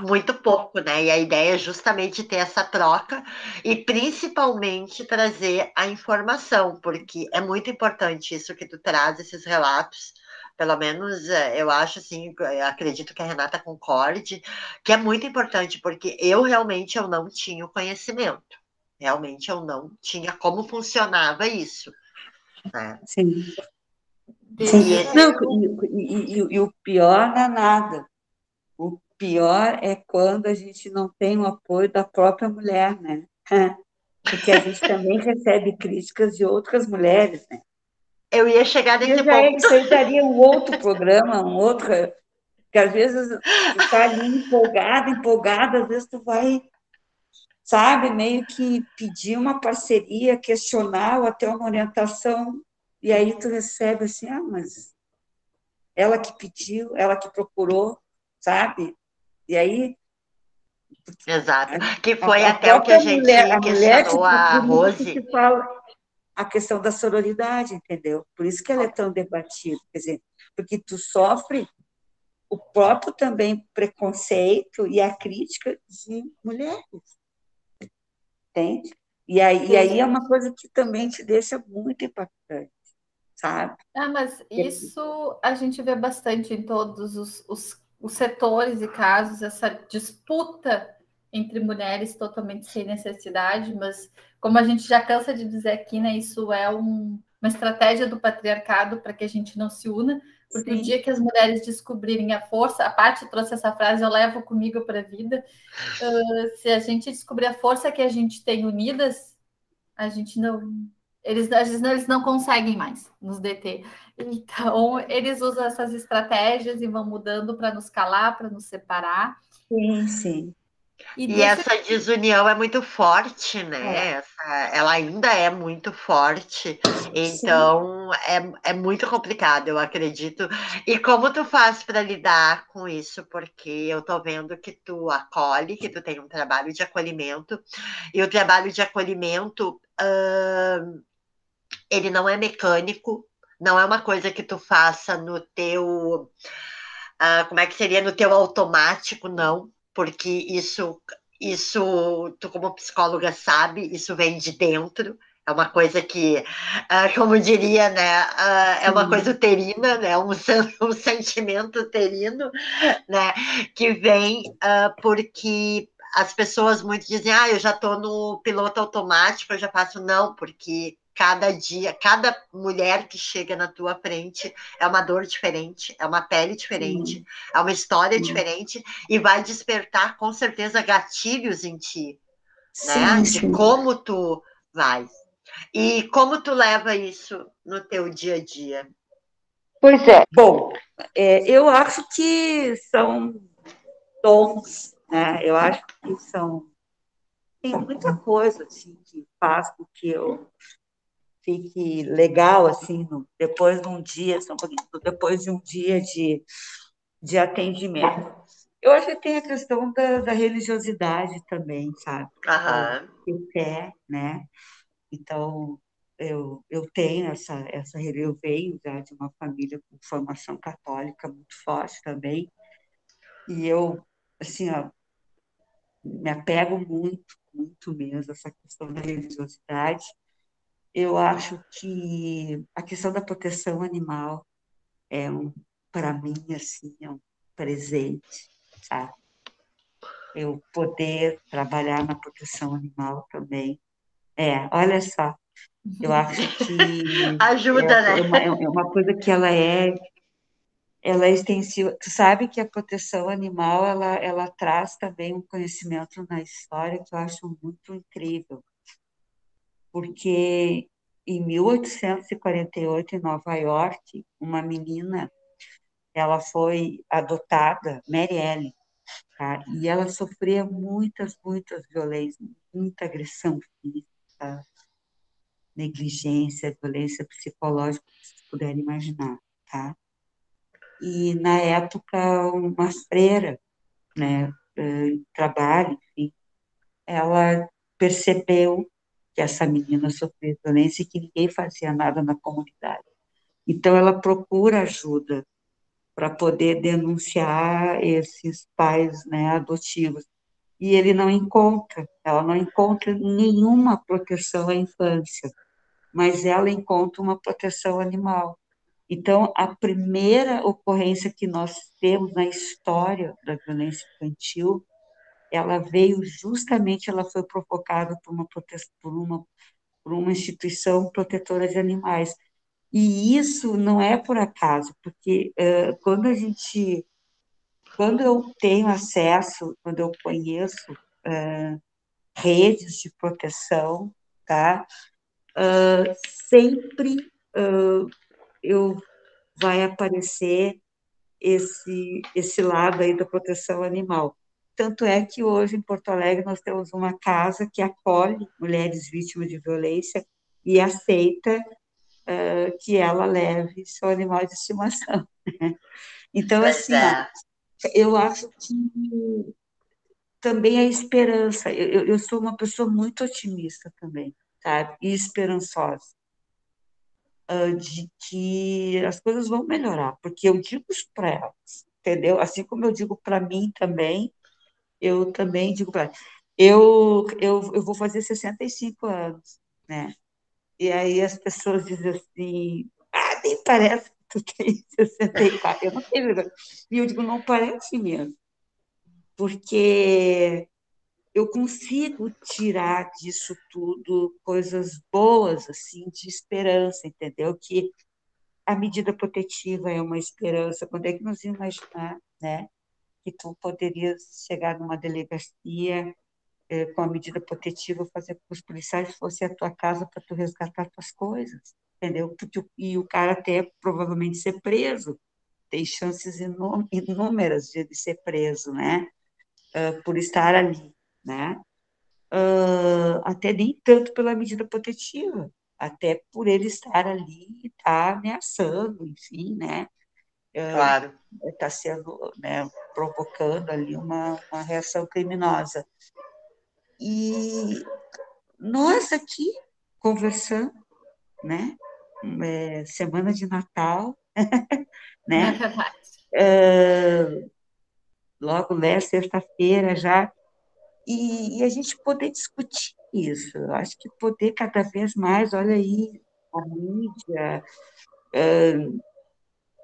C: muito pouco, né? E a ideia é justamente ter essa troca e principalmente trazer a informação, porque é muito importante isso que tu traz, esses relatos. Pelo menos é, eu acho assim, eu acredito que a Renata concorde, que é muito importante, porque eu realmente eu não tinha o conhecimento. Realmente eu não tinha como funcionava isso. Né?
B: Sim. Sim. Não, e, e, e, o pior não é nada. O pior é quando a gente não tem o apoio da própria mulher, né? Porque a gente também recebe críticas de outras mulheres, né?
C: Eu ia chegar nesse
B: eu
C: ponto.
B: Isso aí daria um outro programa, um outro. Que às vezes tu está ali empolgada, empolgada, às vezes tu vai sabe? Meio que pedir uma parceria, questionar ou até uma orientação, e aí tu recebe assim, ah, mas ela que pediu, ela que procurou, sabe? E aí.
C: Exato. Que foi a, até o que a gente mulher, a a Rose. Que
B: fala a questão da sororidade, entendeu? Por isso que ela é tão debatida, quer dizer, porque tu sofre o próprio também preconceito e a crítica de mulheres entende? E aí, e aí é uma coisa que também te deixa muito impactante, sabe?
A: Ah, mas isso a gente vê bastante em todos os, os, os setores e casos, essa disputa entre mulheres totalmente sem necessidade, mas como a gente já cansa de dizer aqui, né, isso é um, uma estratégia do patriarcado para que a gente não se una, porque Sim. o dia que as mulheres descobrirem a força, a parte trouxe essa frase, eu levo comigo para a vida. Uh, se a gente descobrir a força que a gente tem unidas, a gente não, Eles, às vezes, eles não conseguem mais nos deter. Então, eles usam essas estratégias e vão mudando para nos calar, para nos separar.
B: Sim, sim.
C: E, e essa desunião é muito forte, né? É. Essa, ela ainda é muito forte, então é, é muito complicado, eu acredito. E como tu faz para lidar com isso? Porque eu tô vendo que tu acolhe, que tu tem um trabalho de acolhimento, e o trabalho de acolhimento ele não é mecânico, não é uma coisa que tu faça no teu. Uh, como é que seria no teu automático, não porque isso, isso, tu como psicóloga sabe, isso vem de dentro, é uma coisa que, uh, como diria, né, uh, é uma coisa uterina, né, um, um sentimento uterino, né, que vem uh, porque as pessoas muito dizem, ah, eu já estou no piloto automático, eu já faço, não, porque cada dia, cada mulher que chega na tua frente é uma dor diferente, é uma pele diferente, Sim. é uma história Sim. diferente e vai despertar com certeza gatilhos em ti, né? Sim, De como tu vai. E como tu leva isso no teu dia a dia?
B: Pois é. Bom, é, eu acho que são dons, né? Eu acho que são tem muita coisa assim que faz com que eu fique legal, assim, no, depois de um dia, depois de um dia de, de atendimento. Eu acho que tem a questão da, da religiosidade também, sabe?
C: Aham.
B: O pé, né? Então, eu, eu tenho essa, essa, eu venho já de uma família com formação católica muito forte também, e eu, assim, ó, me apego muito, muito mesmo a essa questão da religiosidade, eu acho que a questão da proteção animal é um, para mim, assim, é um presente, sabe? Eu poder trabalhar na proteção animal também. É, olha só, eu acho que
C: ajuda,
B: é,
C: né?
B: É uma, é uma coisa que ela é ela é extensiva. Tu sabe que a proteção animal ela, ela traz também um conhecimento na história que eu acho muito incrível porque em 1848, em Nova York, uma menina, ela foi adotada, Mary Ellen, tá? e ela sofria muitas, muitas violências, muita agressão física, negligência, violência psicológica, que vocês puderem imaginar, tá? E, na época, uma freira, né, eh, trabalho, enfim, ela percebeu que essa menina sofreu violência e que ninguém fazia nada na comunidade. Então, ela procura ajuda para poder denunciar esses pais né, adotivos. E ele não encontra, ela não encontra nenhuma proteção à infância, mas ela encontra uma proteção animal. Então, a primeira ocorrência que nós temos na história da violência infantil ela veio justamente, ela foi provocada por uma, por uma, por uma instituição protetora de animais. E isso não é por acaso, porque uh, quando a gente, quando eu tenho acesso, quando eu conheço uh, redes de proteção, tá? Uh, sempre eu vai aparecer esse esse lado aí da proteção animal. Tanto é que hoje em Porto Alegre nós temos uma casa que acolhe mulheres vítimas de violência e aceita uh, que ela leve seu animal de estimação. Né? Então, assim, é. eu acho que também a esperança. Eu, eu sou uma pessoa muito otimista também, sabe? E esperançosa. Uh, de que as coisas vão melhorar, porque eu digo isso para elas, entendeu? Assim como eu digo para mim também, eu também digo para eu, eu, eu vou fazer 65 anos, né? E aí as pessoas dizem assim, ah, nem parece que tu tem 64. Eu não tenho E eu digo, não parece mesmo. Porque eu consigo tirar disso tudo coisas boas, assim, de esperança, entendeu? Que a medida protetiva é uma esperança. Quando é que nós imaginar, né? Que tu poderias chegar numa delegacia é, com a medida protetiva, fazer com que os policiais fossem à tua casa para tu resgatar tuas coisas, entendeu? E o cara até provavelmente ser preso, tem chances inúmeras de ele ser preso, né? Uh, por estar ali, né? Uh, até nem tanto pela medida protetiva, até por ele estar ali e estar tá ameaçando, enfim, né?
C: Claro.
B: Está sendo, né, provocando ali uma, uma reação criminosa. E nós aqui conversando, né? É, semana de Natal, né? É uh, logo, né, sexta-feira já, e, e, a gente poder discutir isso. Eu acho que poder cada vez mais, olha aí, a mídia, uh,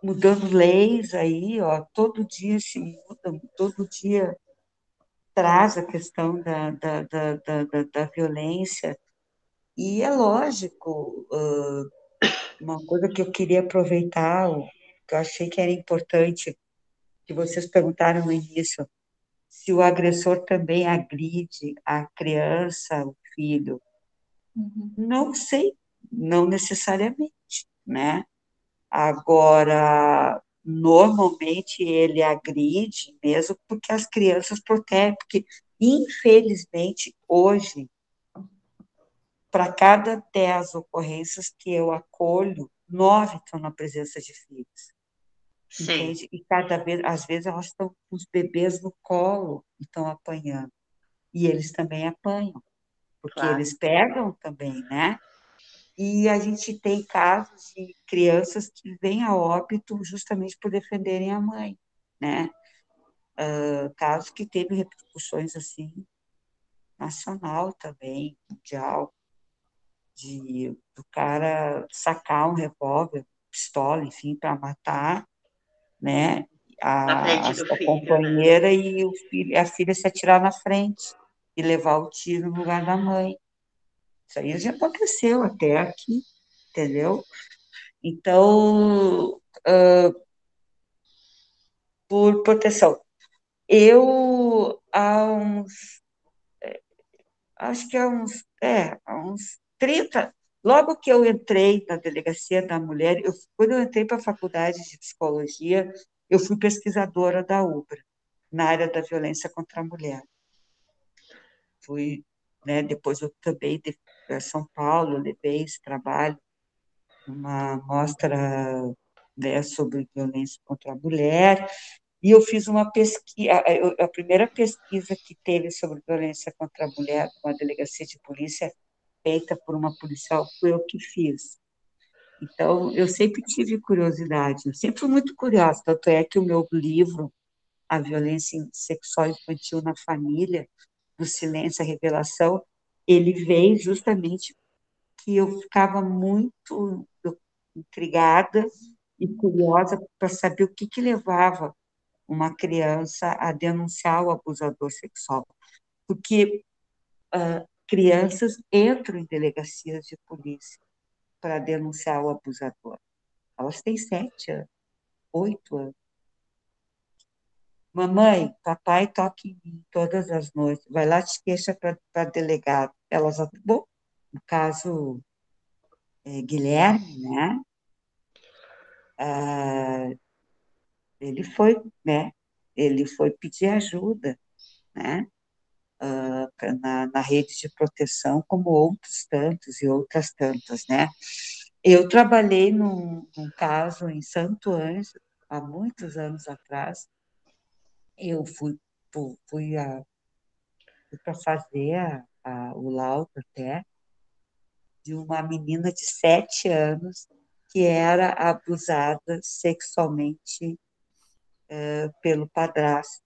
B: mudando leis aí, ó, todo dia se muda, todo dia traz a questão da, da, da, da, da violência, e é lógico, uma coisa que eu queria aproveitar, que eu achei que era importante, que vocês perguntaram no início, se o agressor também agride a criança, o filho. Uhum. Não sei, não necessariamente, né? Agora, normalmente ele agride mesmo porque as crianças protegem, porque infelizmente hoje, para cada dez ocorrências que eu acolho, nove estão na presença de filhos. Sim. Entende? E cada vez, às vezes, elas estão com os bebês no colo e estão apanhando. E eles também apanham, porque claro. eles pegam também, né? E a gente tem casos de crianças que vêm a óbito justamente por defenderem a mãe, né? Uh, casos que teve repercussões assim nacional também, mundial, de do cara sacar um revólver, pistola, enfim, para matar, né? A, a filho, né? companheira né? e o filho, a filha se atirar na frente e levar o tiro no lugar da mãe. Isso aí já aconteceu até aqui, entendeu? Então, uh, por proteção. Eu, há uns, é, acho que há uns, é, há uns 30, logo que eu entrei na delegacia da mulher, eu, quando eu entrei para a faculdade de psicologia, eu fui pesquisadora da UBRA, na área da violência contra a mulher. Fui né? Depois eu também para São Paulo levei esse trabalho, uma mostra né, sobre violência contra a mulher, e eu fiz uma pesquisa, a primeira pesquisa que teve sobre violência contra a mulher, uma delegacia de polícia, feita por uma policial, foi eu que fiz. Então, eu sempre tive curiosidade, eu sempre fui muito curiosa, tanto é que o meu livro, A Violência Sexual Infantil na Família, do silêncio à revelação, ele veio justamente que eu ficava muito intrigada e curiosa para saber o que, que levava uma criança a denunciar o abusador sexual. Porque uh, crianças entram em delegacias de polícia para denunciar o abusador. Elas têm sete anos, oito anos. Mamãe, papai toca em mim todas as noites. Vai lá, te queixa para delegado. Elas, bom, no caso é, Guilherme, né? Ah, ele foi, né? Ele foi pedir ajuda, né? Ah, na, na rede de proteção, como outros tantos e outras tantas, né? Eu trabalhei num, num caso em Santo Ângelo, há muitos anos atrás, eu fui, fui, fui para fazer a, a, o laudo até de uma menina de sete anos que era abusada sexualmente pelo padrasto.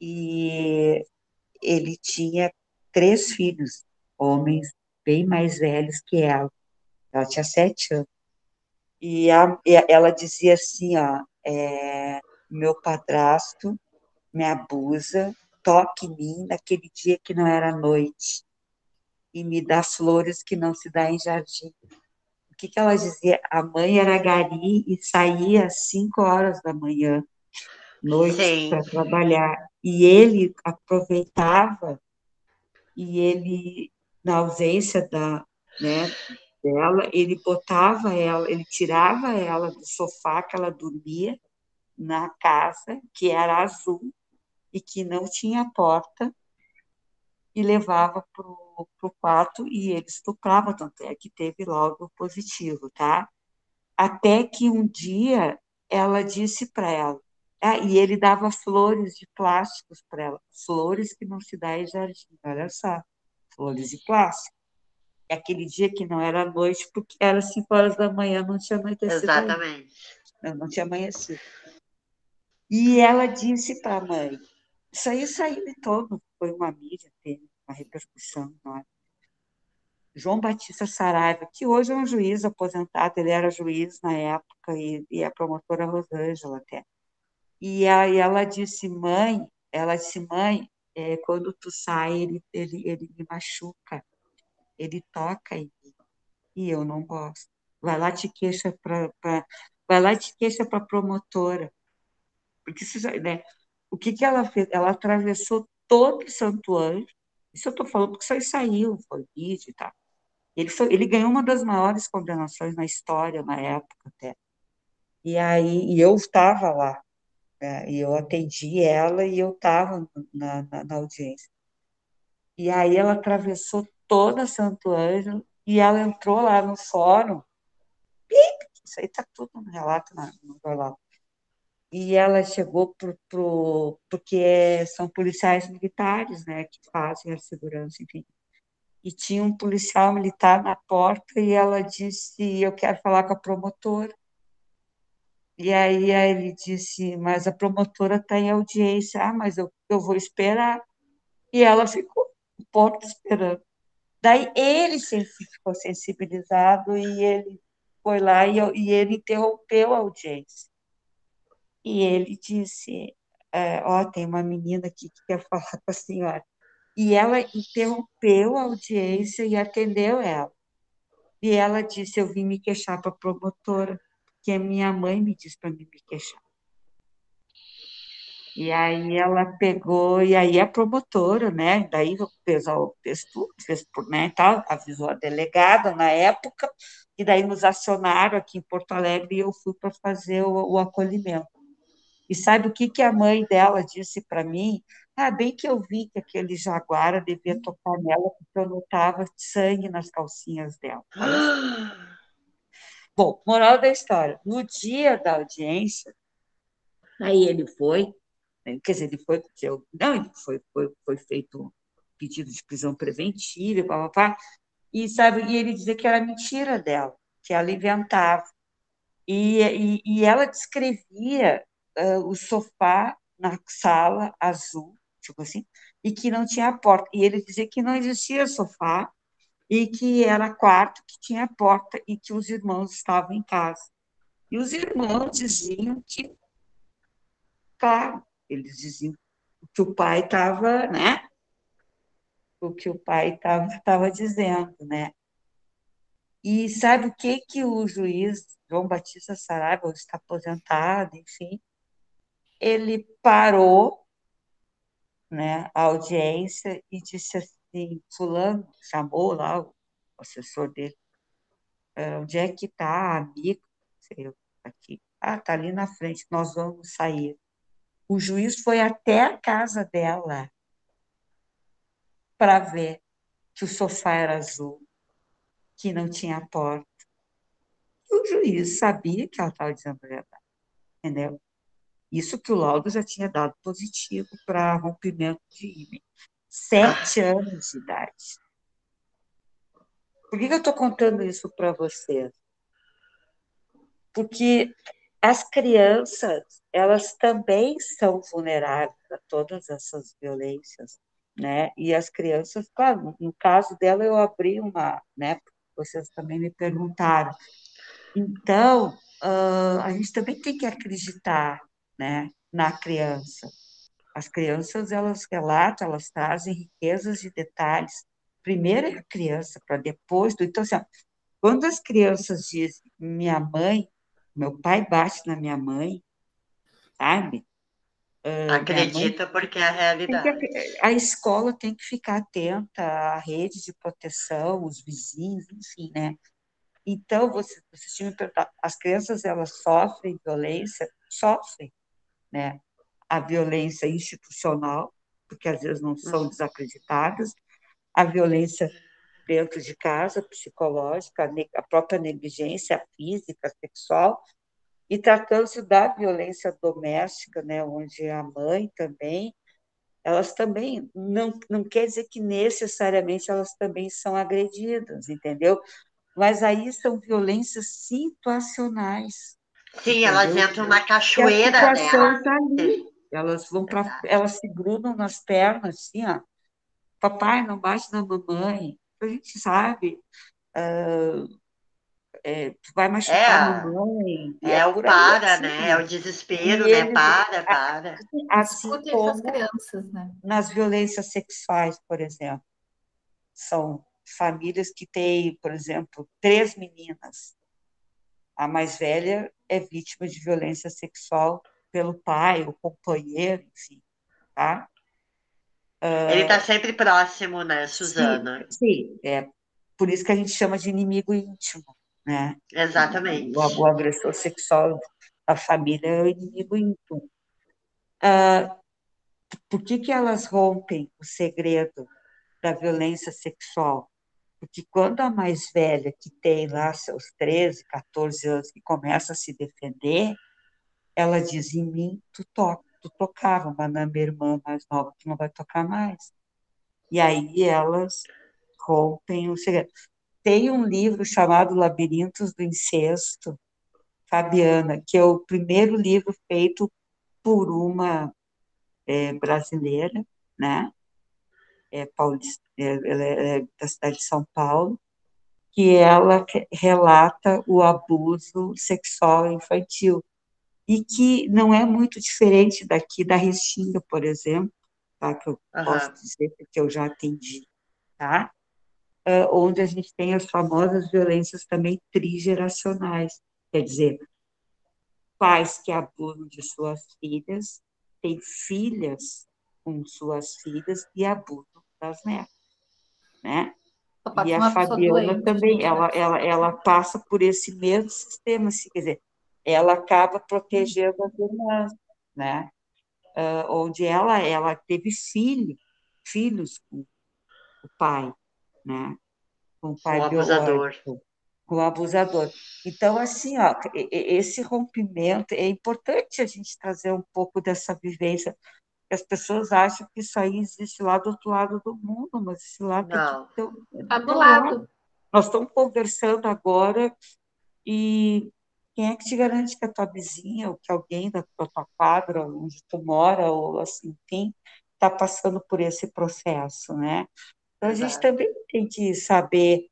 B: E ele tinha três filhos, homens bem mais velhos que ela. Ela tinha sete anos. E, a, e ela dizia assim, ó, é, meu padrasto me abusa, toque em mim naquele dia que não era noite e me dá flores que não se dá em jardim. O que, que ela dizia? A mãe era gari e saía às cinco horas da manhã, noite, para trabalhar. E ele aproveitava e ele, na ausência da, né, dela, ele botava ela, ele tirava ela do sofá que ela dormia na casa, que era azul e que não tinha porta, e levava para o quarto e ele estuprava, tanto é que teve logo positivo, tá? Até que um dia ela disse para ela, ah, e ele dava flores de plásticos para ela, flores que não se dá em jardim, olha só, flores de plástico. É aquele dia que não era noite, porque era 5 horas da manhã, não tinha anoitecido.
C: Exatamente.
B: Não, não tinha amanhecido. E ela disse para a mãe, isso aí saiu de todo, foi uma mídia, teve uma repercussão enorme. João Batista Saraiva, que hoje é um juiz aposentado, ele era juiz na época e, e a promotora Rosângela até. E, a, e ela disse, mãe, ela disse, mãe, é, quando tu sai, ele, ele, ele me machuca, ele toca em mim, e eu não gosto. Vai lá te queixa para vai lá te queixa para promotora. Porque já, né? O que que ela fez? Ela atravessou todo Santo Anjo. Isso eu estou falando porque aí saiu, foi vídeo e tal. Ele, foi, ele ganhou uma das maiores condenações na história, na época até. E aí, e eu estava lá, né? E eu atendi ela e eu estava na, na, na, audiência. E aí ela atravessou toda Santo Ângelo e ela entrou lá no fórum. Isso aí está tudo no relato no jornal. E ela chegou pro, pro, porque são policiais militares, né, que fazem a segurança, enfim. E tinha um policial militar na porta e ela disse: Eu quero falar com a promotora. E aí ele disse, mas a promotora está em audiência, ah, mas eu, eu vou esperar. E ela ficou um porta esperando. Daí ele ficou sensibilizado e ele foi lá e, e ele interrompeu a audiência. E ele disse, é, ó, tem uma menina aqui que quer falar com a senhora. E ela interrompeu a audiência e atendeu ela. E ela disse, eu vim me queixar para a promotora que a minha mãe me disse para me queixar. E aí ela pegou, e aí a promotora, né, daí fez, fez tudo, fez por, né, tal, avisou a delegada na época, e daí nos acionaram aqui em Porto Alegre e eu fui para fazer o, o, acolhimento. E sabe o que, que a mãe dela disse para mim? Ah, bem que eu vi que aquele jaguara devia tocar nela, porque eu notava sangue nas calcinhas dela. Bom, moral da história. No dia da audiência, aí ele foi, né, quer dizer, ele foi, não, ele foi, foi, foi feito um pedido de prisão preventiva, pá, pá, pá, e sabe, e ele dizia que era mentira dela, que ela inventava. E, e, e ela descrevia uh, o sofá na sala azul, tipo assim, e que não tinha porta. E ele dizia que não existia sofá, e que era quarto que tinha porta e que os irmãos estavam em casa. E os irmãos diziam que, claro, eles diziam que o pai estava, né? O que o pai estava dizendo, né? E sabe o que que o juiz João Batista Saraiva está aposentado, enfim, ele parou, né, a audiência e disse assim, fulano chamou lá o assessor dele, é, onde é que está, amigo? Sei eu, aqui. Ah, está ali na frente, nós vamos sair. O juiz foi até a casa dela para ver que o sofá era azul, que não tinha porta. E o juiz sabia que ela estava dizendo a verdade, entendeu? Isso que o laudo já tinha dado positivo para rompimento de ímã sete anos de idade. Por que, eu estou contando isso para vocês? Porque as crianças, elas também são vulneráveis a todas essas violências, né? E as crianças, claro, no caso dela eu abri uma, né? Vocês também me perguntaram. Então, uh, a gente também tem que acreditar, né? Na criança, as crianças, elas relatam, elas trazem riquezas de detalhes. Primeiro é a criança, para depois do. Então, assim, quando as crianças dizem, minha mãe, meu pai bate na minha mãe, sabe?
C: Uh, Acredita mãe, porque é a realidade.
B: Que, a escola tem que ficar atenta à rede de proteção, os vizinhos, enfim, né? Então, você, você tinha me perguntado, as crianças, elas sofrem violência? Sofrem, né? A violência institucional, porque às vezes não são uhum. desacreditadas, a violência dentro de casa, psicológica, a própria negligência física, sexual, e tratando-se da violência doméstica, né, onde a mãe também, elas também, não, não quer dizer que necessariamente elas também são agredidas, entendeu? Mas aí são violências situacionais.
C: Sim, entendeu? elas entram na cachoeira, a né?
B: Tá ali. Elas vão para, elas se grudam nas pernas, assim, ó. Papai, não bate na mamãe. A gente sabe. Uh, é, tu vai machucar é, a mamãe.
C: É, é o para, assim, né? É o desespero, né? Para, para.
B: Assim como crianças, né? nas violências sexuais, por exemplo. São famílias que têm, por exemplo, três meninas. A mais velha é vítima de violência sexual pelo pai, o companheiro, enfim, tá?
C: Ele está sempre próximo, né, Suzana?
B: Sim, sim, é por isso que a gente chama de inimigo íntimo né?
C: Exatamente.
B: O, o agressor sexual da família é o inimigo íntimo. Ah, por que, que elas rompem o segredo da violência sexual? Porque quando a mais velha, que tem lá seus 13, 14 anos, que começa a se defender, ela diz, em mim, tu, toca, tu tocava, mas na minha irmã mais nova, tu não vai tocar mais. E aí elas rompem o segredo. Tem um livro chamado Labirintos do Incesto, Fabiana, que é o primeiro livro feito por uma é, brasileira, né? É, paulista, é, ela é da cidade de São Paulo, que ela relata o abuso sexual infantil e que não é muito diferente daqui da Restinga, por exemplo, tá? Que eu uhum. posso dizer porque eu já atendi, tá? uh, onde a gente tem as famosas violências também trigeracionais, quer dizer, pais que abusam de suas filhas, têm filhas com suas filhas e abusam das netas, né? E a Fabiana doente, também, ela, ela, ela passa por esse mesmo sistema, assim, quer dizer, ela acaba protegendo as irmãs, né? Uh, onde ela, ela teve filho, filhos com o pai, né? Com o pai com o abusador. Com o abusador. Então, assim, ó, esse rompimento, é importante a gente trazer um pouco dessa vivência, as pessoas acham que isso aí existe lá do outro lado do mundo, mas esse lado
C: Não.
A: Está do lado.
B: Nós estamos conversando agora e quem é que te garante que a tua vizinha ou que alguém da tua, quadra, onde tu mora, ou assim, enfim, está passando por esse processo, né? Então, a gente também tem que saber,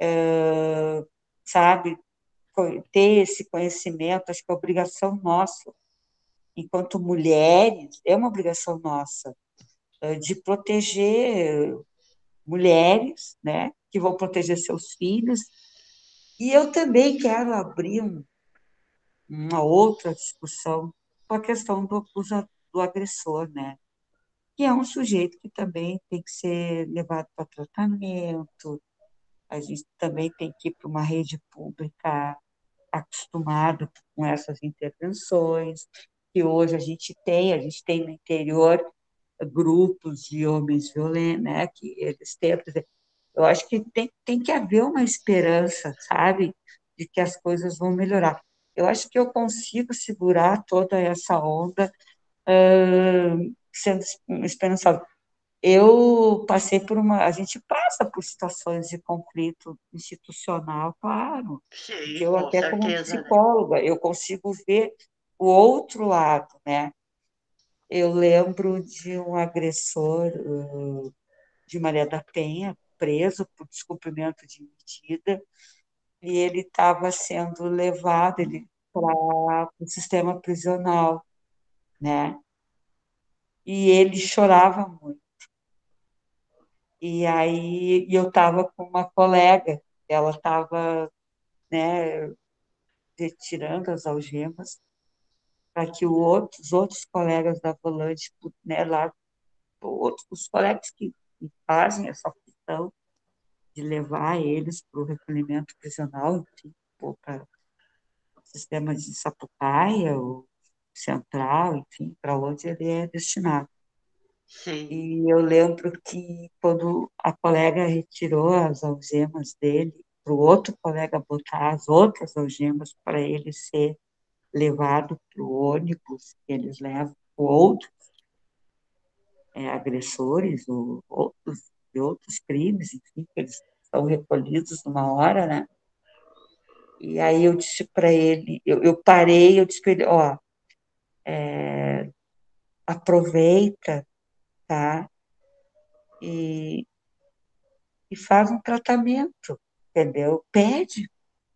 B: uh, sabe, ter esse conhecimento, acho que é obrigação nossa, enquanto mulheres, é uma obrigação nossa, uh, de proteger mulheres, né, que vão proteger seus filhos, e eu também quero abrir um, uma outra discussão com a questão do, do agressor, né, que é um sujeito que também tem que ser levado para tratamento, a gente também tem que ir para uma rede pública acostumado com essas intervenções, que hoje a gente tem, a gente tem no interior grupos de homens violentos, né, que eles tentam, eu acho que tem, tem que haver uma esperança, sabe, de que as coisas vão melhorar. Eu acho que eu consigo segurar toda essa onda uh, sendo esperançosa. Eu passei por uma. A gente passa por situações de conflito institucional, claro.
C: Sim,
B: eu, até
C: certeza,
B: como né? psicóloga, né? eu consigo ver o outro lado, né? Eu lembro de um agressor de Maria da Penha, preso por descumprimento de medida, e ele estava sendo levado ele para o sistema prisional, né? e ele chorava muito. E aí eu estava com uma colega, ela estava né, retirando as algemas, para que outro, os outros colegas da volante, né, lá, outros, os colegas que, que fazem essa função de levar eles para o recolhimento prisional, enfim, para o sistema de Sapucaia, o central, enfim, para onde ele é destinado.
C: Sim.
B: E eu lembro que quando a colega retirou as algemas dele, para o outro colega botar as outras algemas para ele ser levado para o ônibus eles levam outros é, agressores ou outros de outros crimes, enfim, que eles são recolhidos numa hora, né? E aí eu disse para ele, eu, eu, parei, eu disse para ele, ó, é, aproveita, tá? E, e faz um tratamento, entendeu? Pede,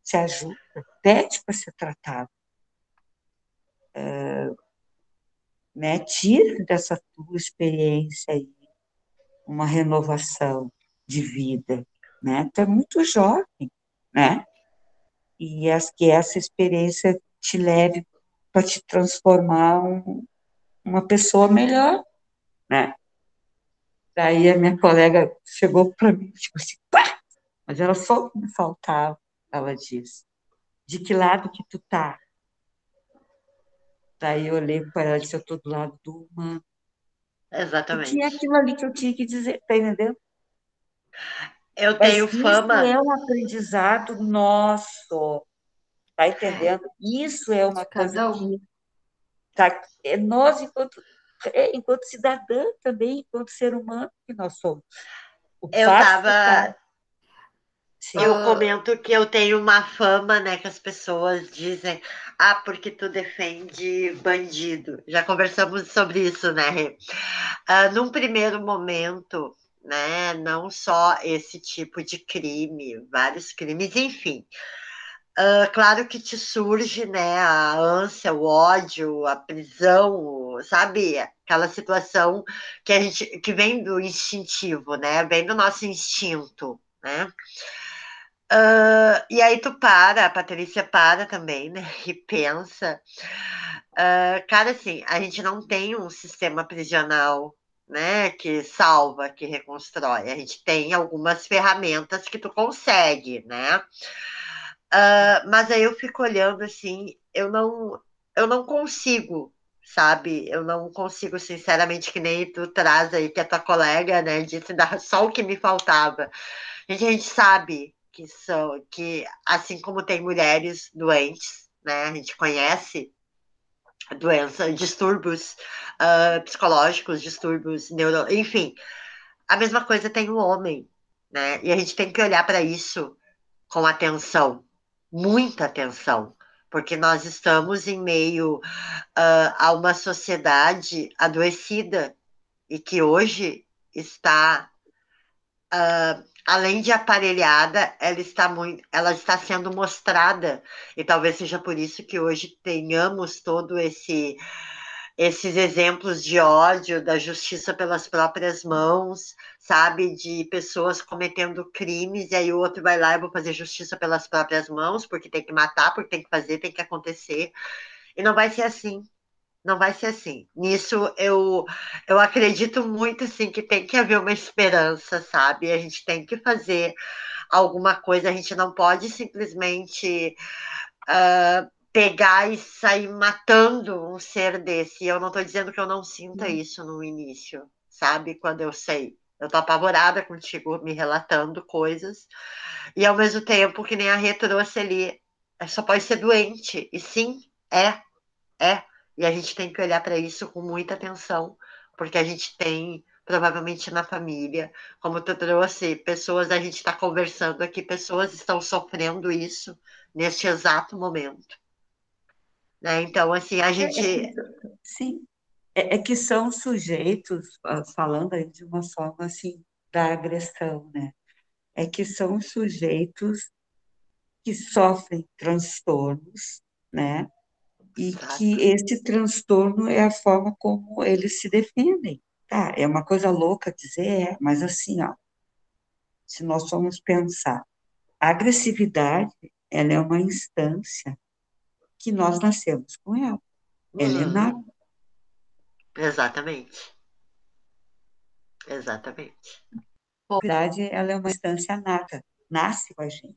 B: se ajuda, pede para ser tratado. É, né? Dessa tua experiência aí uma renovação de vida, né? Tu é muito jovem, né? E as, que essa experiência te leve para te transformar um, uma pessoa melhor, né? Daí a minha colega chegou para mim, tipo assim, pá! Mas ela só me faltava, ela disse. De que lado que tu tá? Daí eu olhei para ela e disse, eu estou do lado do humano.
C: Exatamente.
B: E tinha aquilo ali que eu tinha que dizer, tá entendendo?
C: Eu tenho
B: Mas
C: fama.
B: Isso é um aprendizado nosso, tá entendendo? Isso é uma coisa que tá, é nós, enquanto, é, enquanto cidadã também, enquanto ser humano que nós somos.
C: O eu estava Sim. Eu comento que eu tenho uma fama, né, que as pessoas dizem, ah, porque tu defende bandido. Já conversamos sobre isso, né, Rê? Uh, num primeiro momento, né, não só esse tipo de crime, vários crimes, enfim. Uh, claro que te surge, né, a ânsia, o ódio, a prisão, sabe? Aquela situação que a gente, que vem do instintivo, né? Vem do nosso instinto, né? Uh, e aí tu para, a Patrícia para também, né? E pensa. Uh, cara, assim, a gente não tem um sistema prisional, né? Que salva, que reconstrói. A gente tem algumas ferramentas que tu consegue, né? Uh, mas aí eu fico olhando assim, eu não, eu não consigo, sabe? Eu não consigo, sinceramente, que nem tu traz aí que a tua colega, né, disse só o que me faltava. Gente, a gente sabe que são que assim como tem mulheres doentes, né? A gente conhece doença, distúrbios uh, psicológicos, distúrbios neuro, enfim, a mesma coisa tem o homem, né? E a gente tem que olhar para isso com atenção, muita atenção, porque nós estamos em meio uh, a uma sociedade adoecida e que hoje está uh, além de aparelhada, ela está muito, ela está sendo mostrada. E talvez seja por isso que hoje tenhamos todo esse esses exemplos de ódio, da justiça pelas próprias mãos, sabe, de pessoas cometendo crimes e aí o outro vai lá e vou fazer justiça pelas próprias mãos porque tem que matar, porque tem que fazer, tem que acontecer. E não vai ser assim não vai ser assim. Nisso eu, eu acredito muito assim que tem que haver uma esperança, sabe? A gente tem que fazer alguma coisa, a gente não pode simplesmente uh, pegar e sair matando um ser desse. Eu não estou dizendo que eu não sinta uhum. isso no início, sabe? Quando eu sei. Eu tô apavorada contigo me relatando coisas. E ao mesmo tempo que nem a Rê trouxe ali, só pode ser doente. E sim, é, é. E a gente tem que olhar para isso com muita atenção, porque a gente tem, provavelmente na família, como tu trouxe, pessoas, a gente está conversando aqui, pessoas estão sofrendo isso neste exato momento. Né? Então, assim, a gente. É,
B: é, sim, é, é, que são sujeitos, falando aí de uma forma assim, da agressão, né? É que são sujeitos que sofrem transtornos, né? E que esse transtorno é a forma como eles se defendem. Tá, é uma coisa louca dizer, é, mas assim, ó, se nós formos pensar, a agressividade, ela é uma instância que nós nascemos com ela. ela é uhum. nata.
C: Exatamente. Exatamente.
B: Na verdade, ela é uma instância nata, nasce com a gente.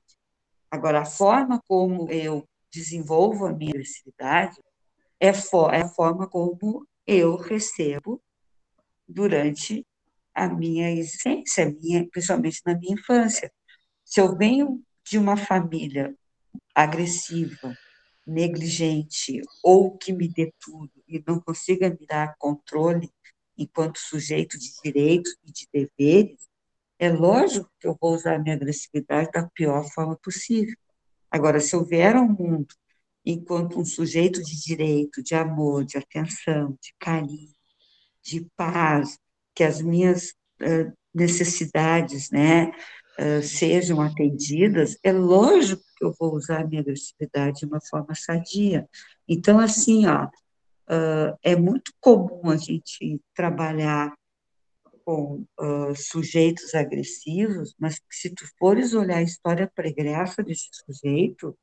B: Agora, a forma como eu desenvolvo a minha agressividade é, é a forma como eu recebo durante a minha existência, minha, principalmente na minha infância. Se eu venho de uma família agressiva, negligente ou que me dê tudo e não consiga me dar controle enquanto sujeito de direitos e de deveres, é lógico que eu vou usar a minha agressividade da pior forma possível. Agora, se vier ao mundo enquanto um sujeito de direito, de amor, de atenção, de carinho, de paz, que as minhas uh, necessidades, né, uh, sejam atendidas, é lógico que eu vou usar a minha agressividade de uma forma sadia. Então, assim, ó, uh, é muito comum a gente trabalhar com uh, sujeitos agressivos, mas se tu fores olhar a história pregressa desse sujeito,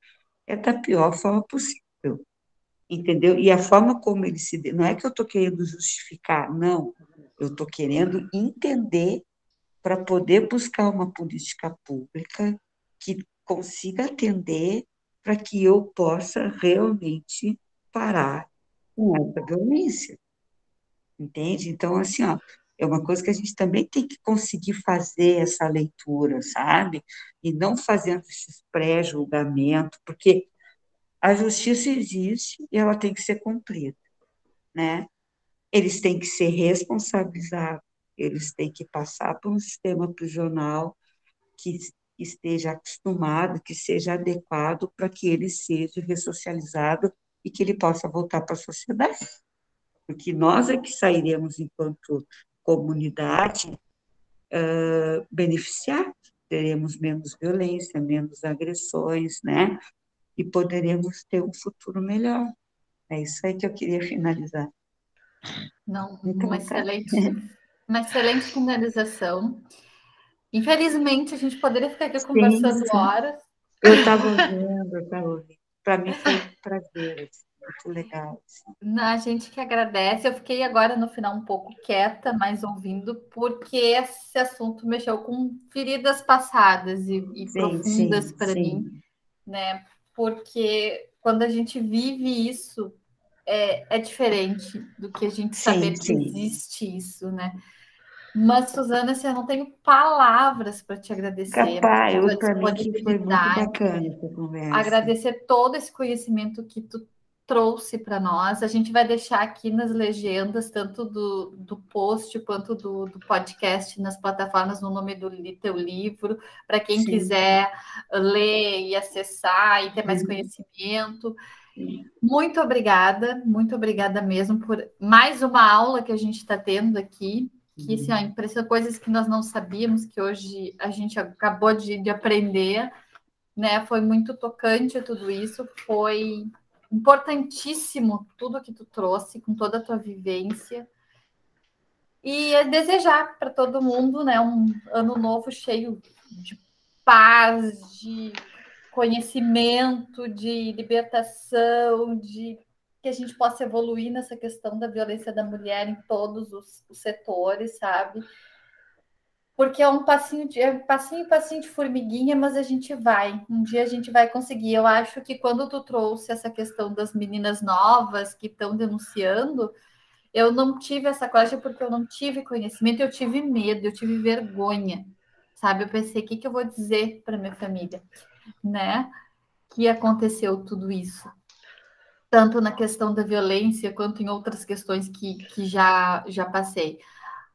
B: é da pior forma possível, entendeu? E a forma como ele se... Não é que eu estou querendo justificar, não. Eu estou querendo entender para poder buscar uma política pública que consiga atender para que eu possa realmente parar com essa violência. Entende? Então, assim, ó, é uma coisa que a gente também tem que conseguir fazer essa leitura, sabe? E não fazendo esses pré-julgamentos, porque a justiça existe e ela tem que ser cumprida, né? Eles têm que ser responsabilizados, eles têm que passar por um sistema prisional que esteja acostumado, que seja adequado para que ele seja ressocializado e que ele possa voltar para a sociedade. Porque nós é que sairemos enquanto comunidade uh, beneficiados, teremos menos violência, menos agressões, né? E poderemos ter um futuro melhor. É isso aí que eu queria finalizar.
A: Não, então, uma excelente, uma excelente finalização. Infelizmente, a gente poderia ficar aqui conversando sim. horas.
B: Eu estava ouvindo, eu estava ouvindo. Para mim foi um prazer. Muito legal. Assim.
A: A gente que agradece. Eu fiquei agora no final um pouco quieta, mas ouvindo, porque esse assunto mexeu com feridas passadas e, e sim, profundas para mim, né? Porque quando a gente vive isso, é, é diferente do que a gente saber que existe isso, né? Mas, Suzana, assim, eu não tenho palavras para te agradecer.
B: Capaz, eu que foi muito bacana essa conversa.
A: Agradecer todo esse conhecimento que tu trouxe para nós. A gente vai deixar aqui nas legendas, tanto do, do post quanto do, do podcast nas plataformas, no nome do teu livro, para quem Sim. quiser ler e acessar e ter mais conhecimento. Muito obrigada, muito obrigada mesmo por mais uma aula que a gente está tendo aqui. Que assim, ó, impressiona coisas que nós não sabíamos, que hoje a gente acabou de, de aprender, né? Foi muito tocante tudo isso, foi importantíssimo tudo que tu trouxe, com toda a tua vivência. E é desejar para todo mundo né, um ano novo cheio de paz, de conhecimento, de libertação, de que a gente possa evoluir nessa questão da violência da mulher em todos os, os setores, sabe? Porque é um passinho de é passinho, passinho de formiguinha, mas a gente vai. Um dia a gente vai conseguir. Eu acho que quando tu trouxe essa questão das meninas novas que estão denunciando, eu não tive essa coragem porque eu não tive conhecimento, eu tive medo, eu tive vergonha, sabe? Eu pensei, o que, que eu vou dizer para minha família, né? Que aconteceu tudo isso. Tanto na questão da violência, quanto em outras questões que, que já, já passei.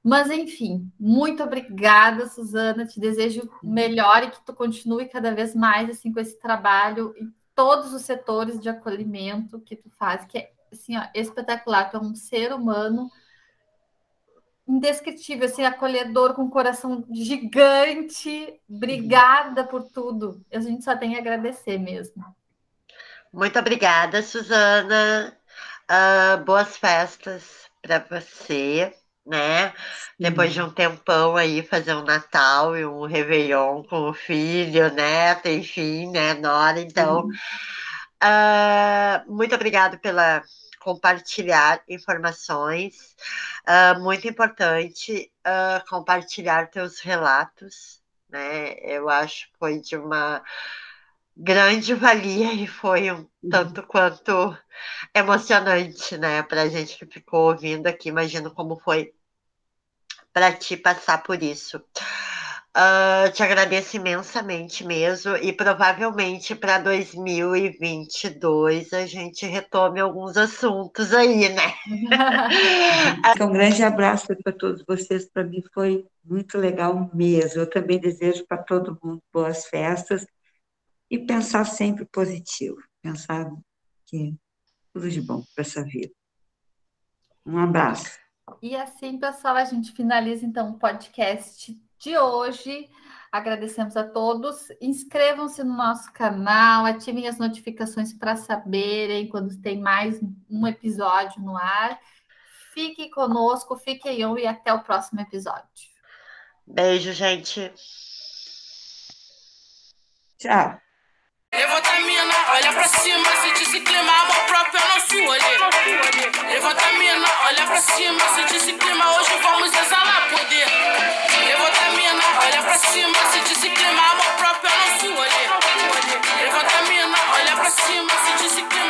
A: Mas, enfim, muito obrigada, Suzana. Te desejo melhor e que tu continue cada vez mais assim com esse trabalho em todos os setores de acolhimento que tu faz, que é assim, ó, espetacular. Tu é um ser humano indescritível, assim, acolhedor, com um coração gigante. Obrigada por tudo. A gente só tem a agradecer mesmo.
C: Muito obrigada, Suzana. Uh, boas festas para você né? Depois de um tempão aí, fazer um Natal e um Réveillon com o filho, neto, enfim, né, Nora? Então, uh, muito obrigado pela compartilhar informações. Uh, muito importante uh, compartilhar teus relatos, né? Eu acho que foi de uma grande valia e foi um uhum. tanto quanto emocionante, né? Para a gente que ficou ouvindo aqui, imagino como foi para ti passar por isso. Uh, te agradeço imensamente mesmo, e provavelmente para 2022 a gente retome alguns assuntos aí, né?
B: um grande abraço para todos vocês, para mim foi muito legal mesmo. Eu também desejo para todo mundo boas festas e pensar sempre positivo, pensar que tudo de bom para essa vida. Um abraço.
A: E assim, pessoal, a gente finaliza então o podcast de hoje. Agradecemos a todos. Inscrevam-se no nosso canal, ativem as notificações para saberem quando tem mais um episódio no ar. Fique conosco, fiquem eu e até o próximo episódio.
C: Beijo, gente.
B: Tchau.
D: Levanta mina, olha pra cima, se disse clima, amor próprio é nosso olhar. Levanta mina, olha pra cima, se disse clima, hoje vamos exalar poder. Levanta mina, olha pra cima, se disse clima, amor próprio é nosso olhar. Levanta mina, olha pra cima, se disse clima.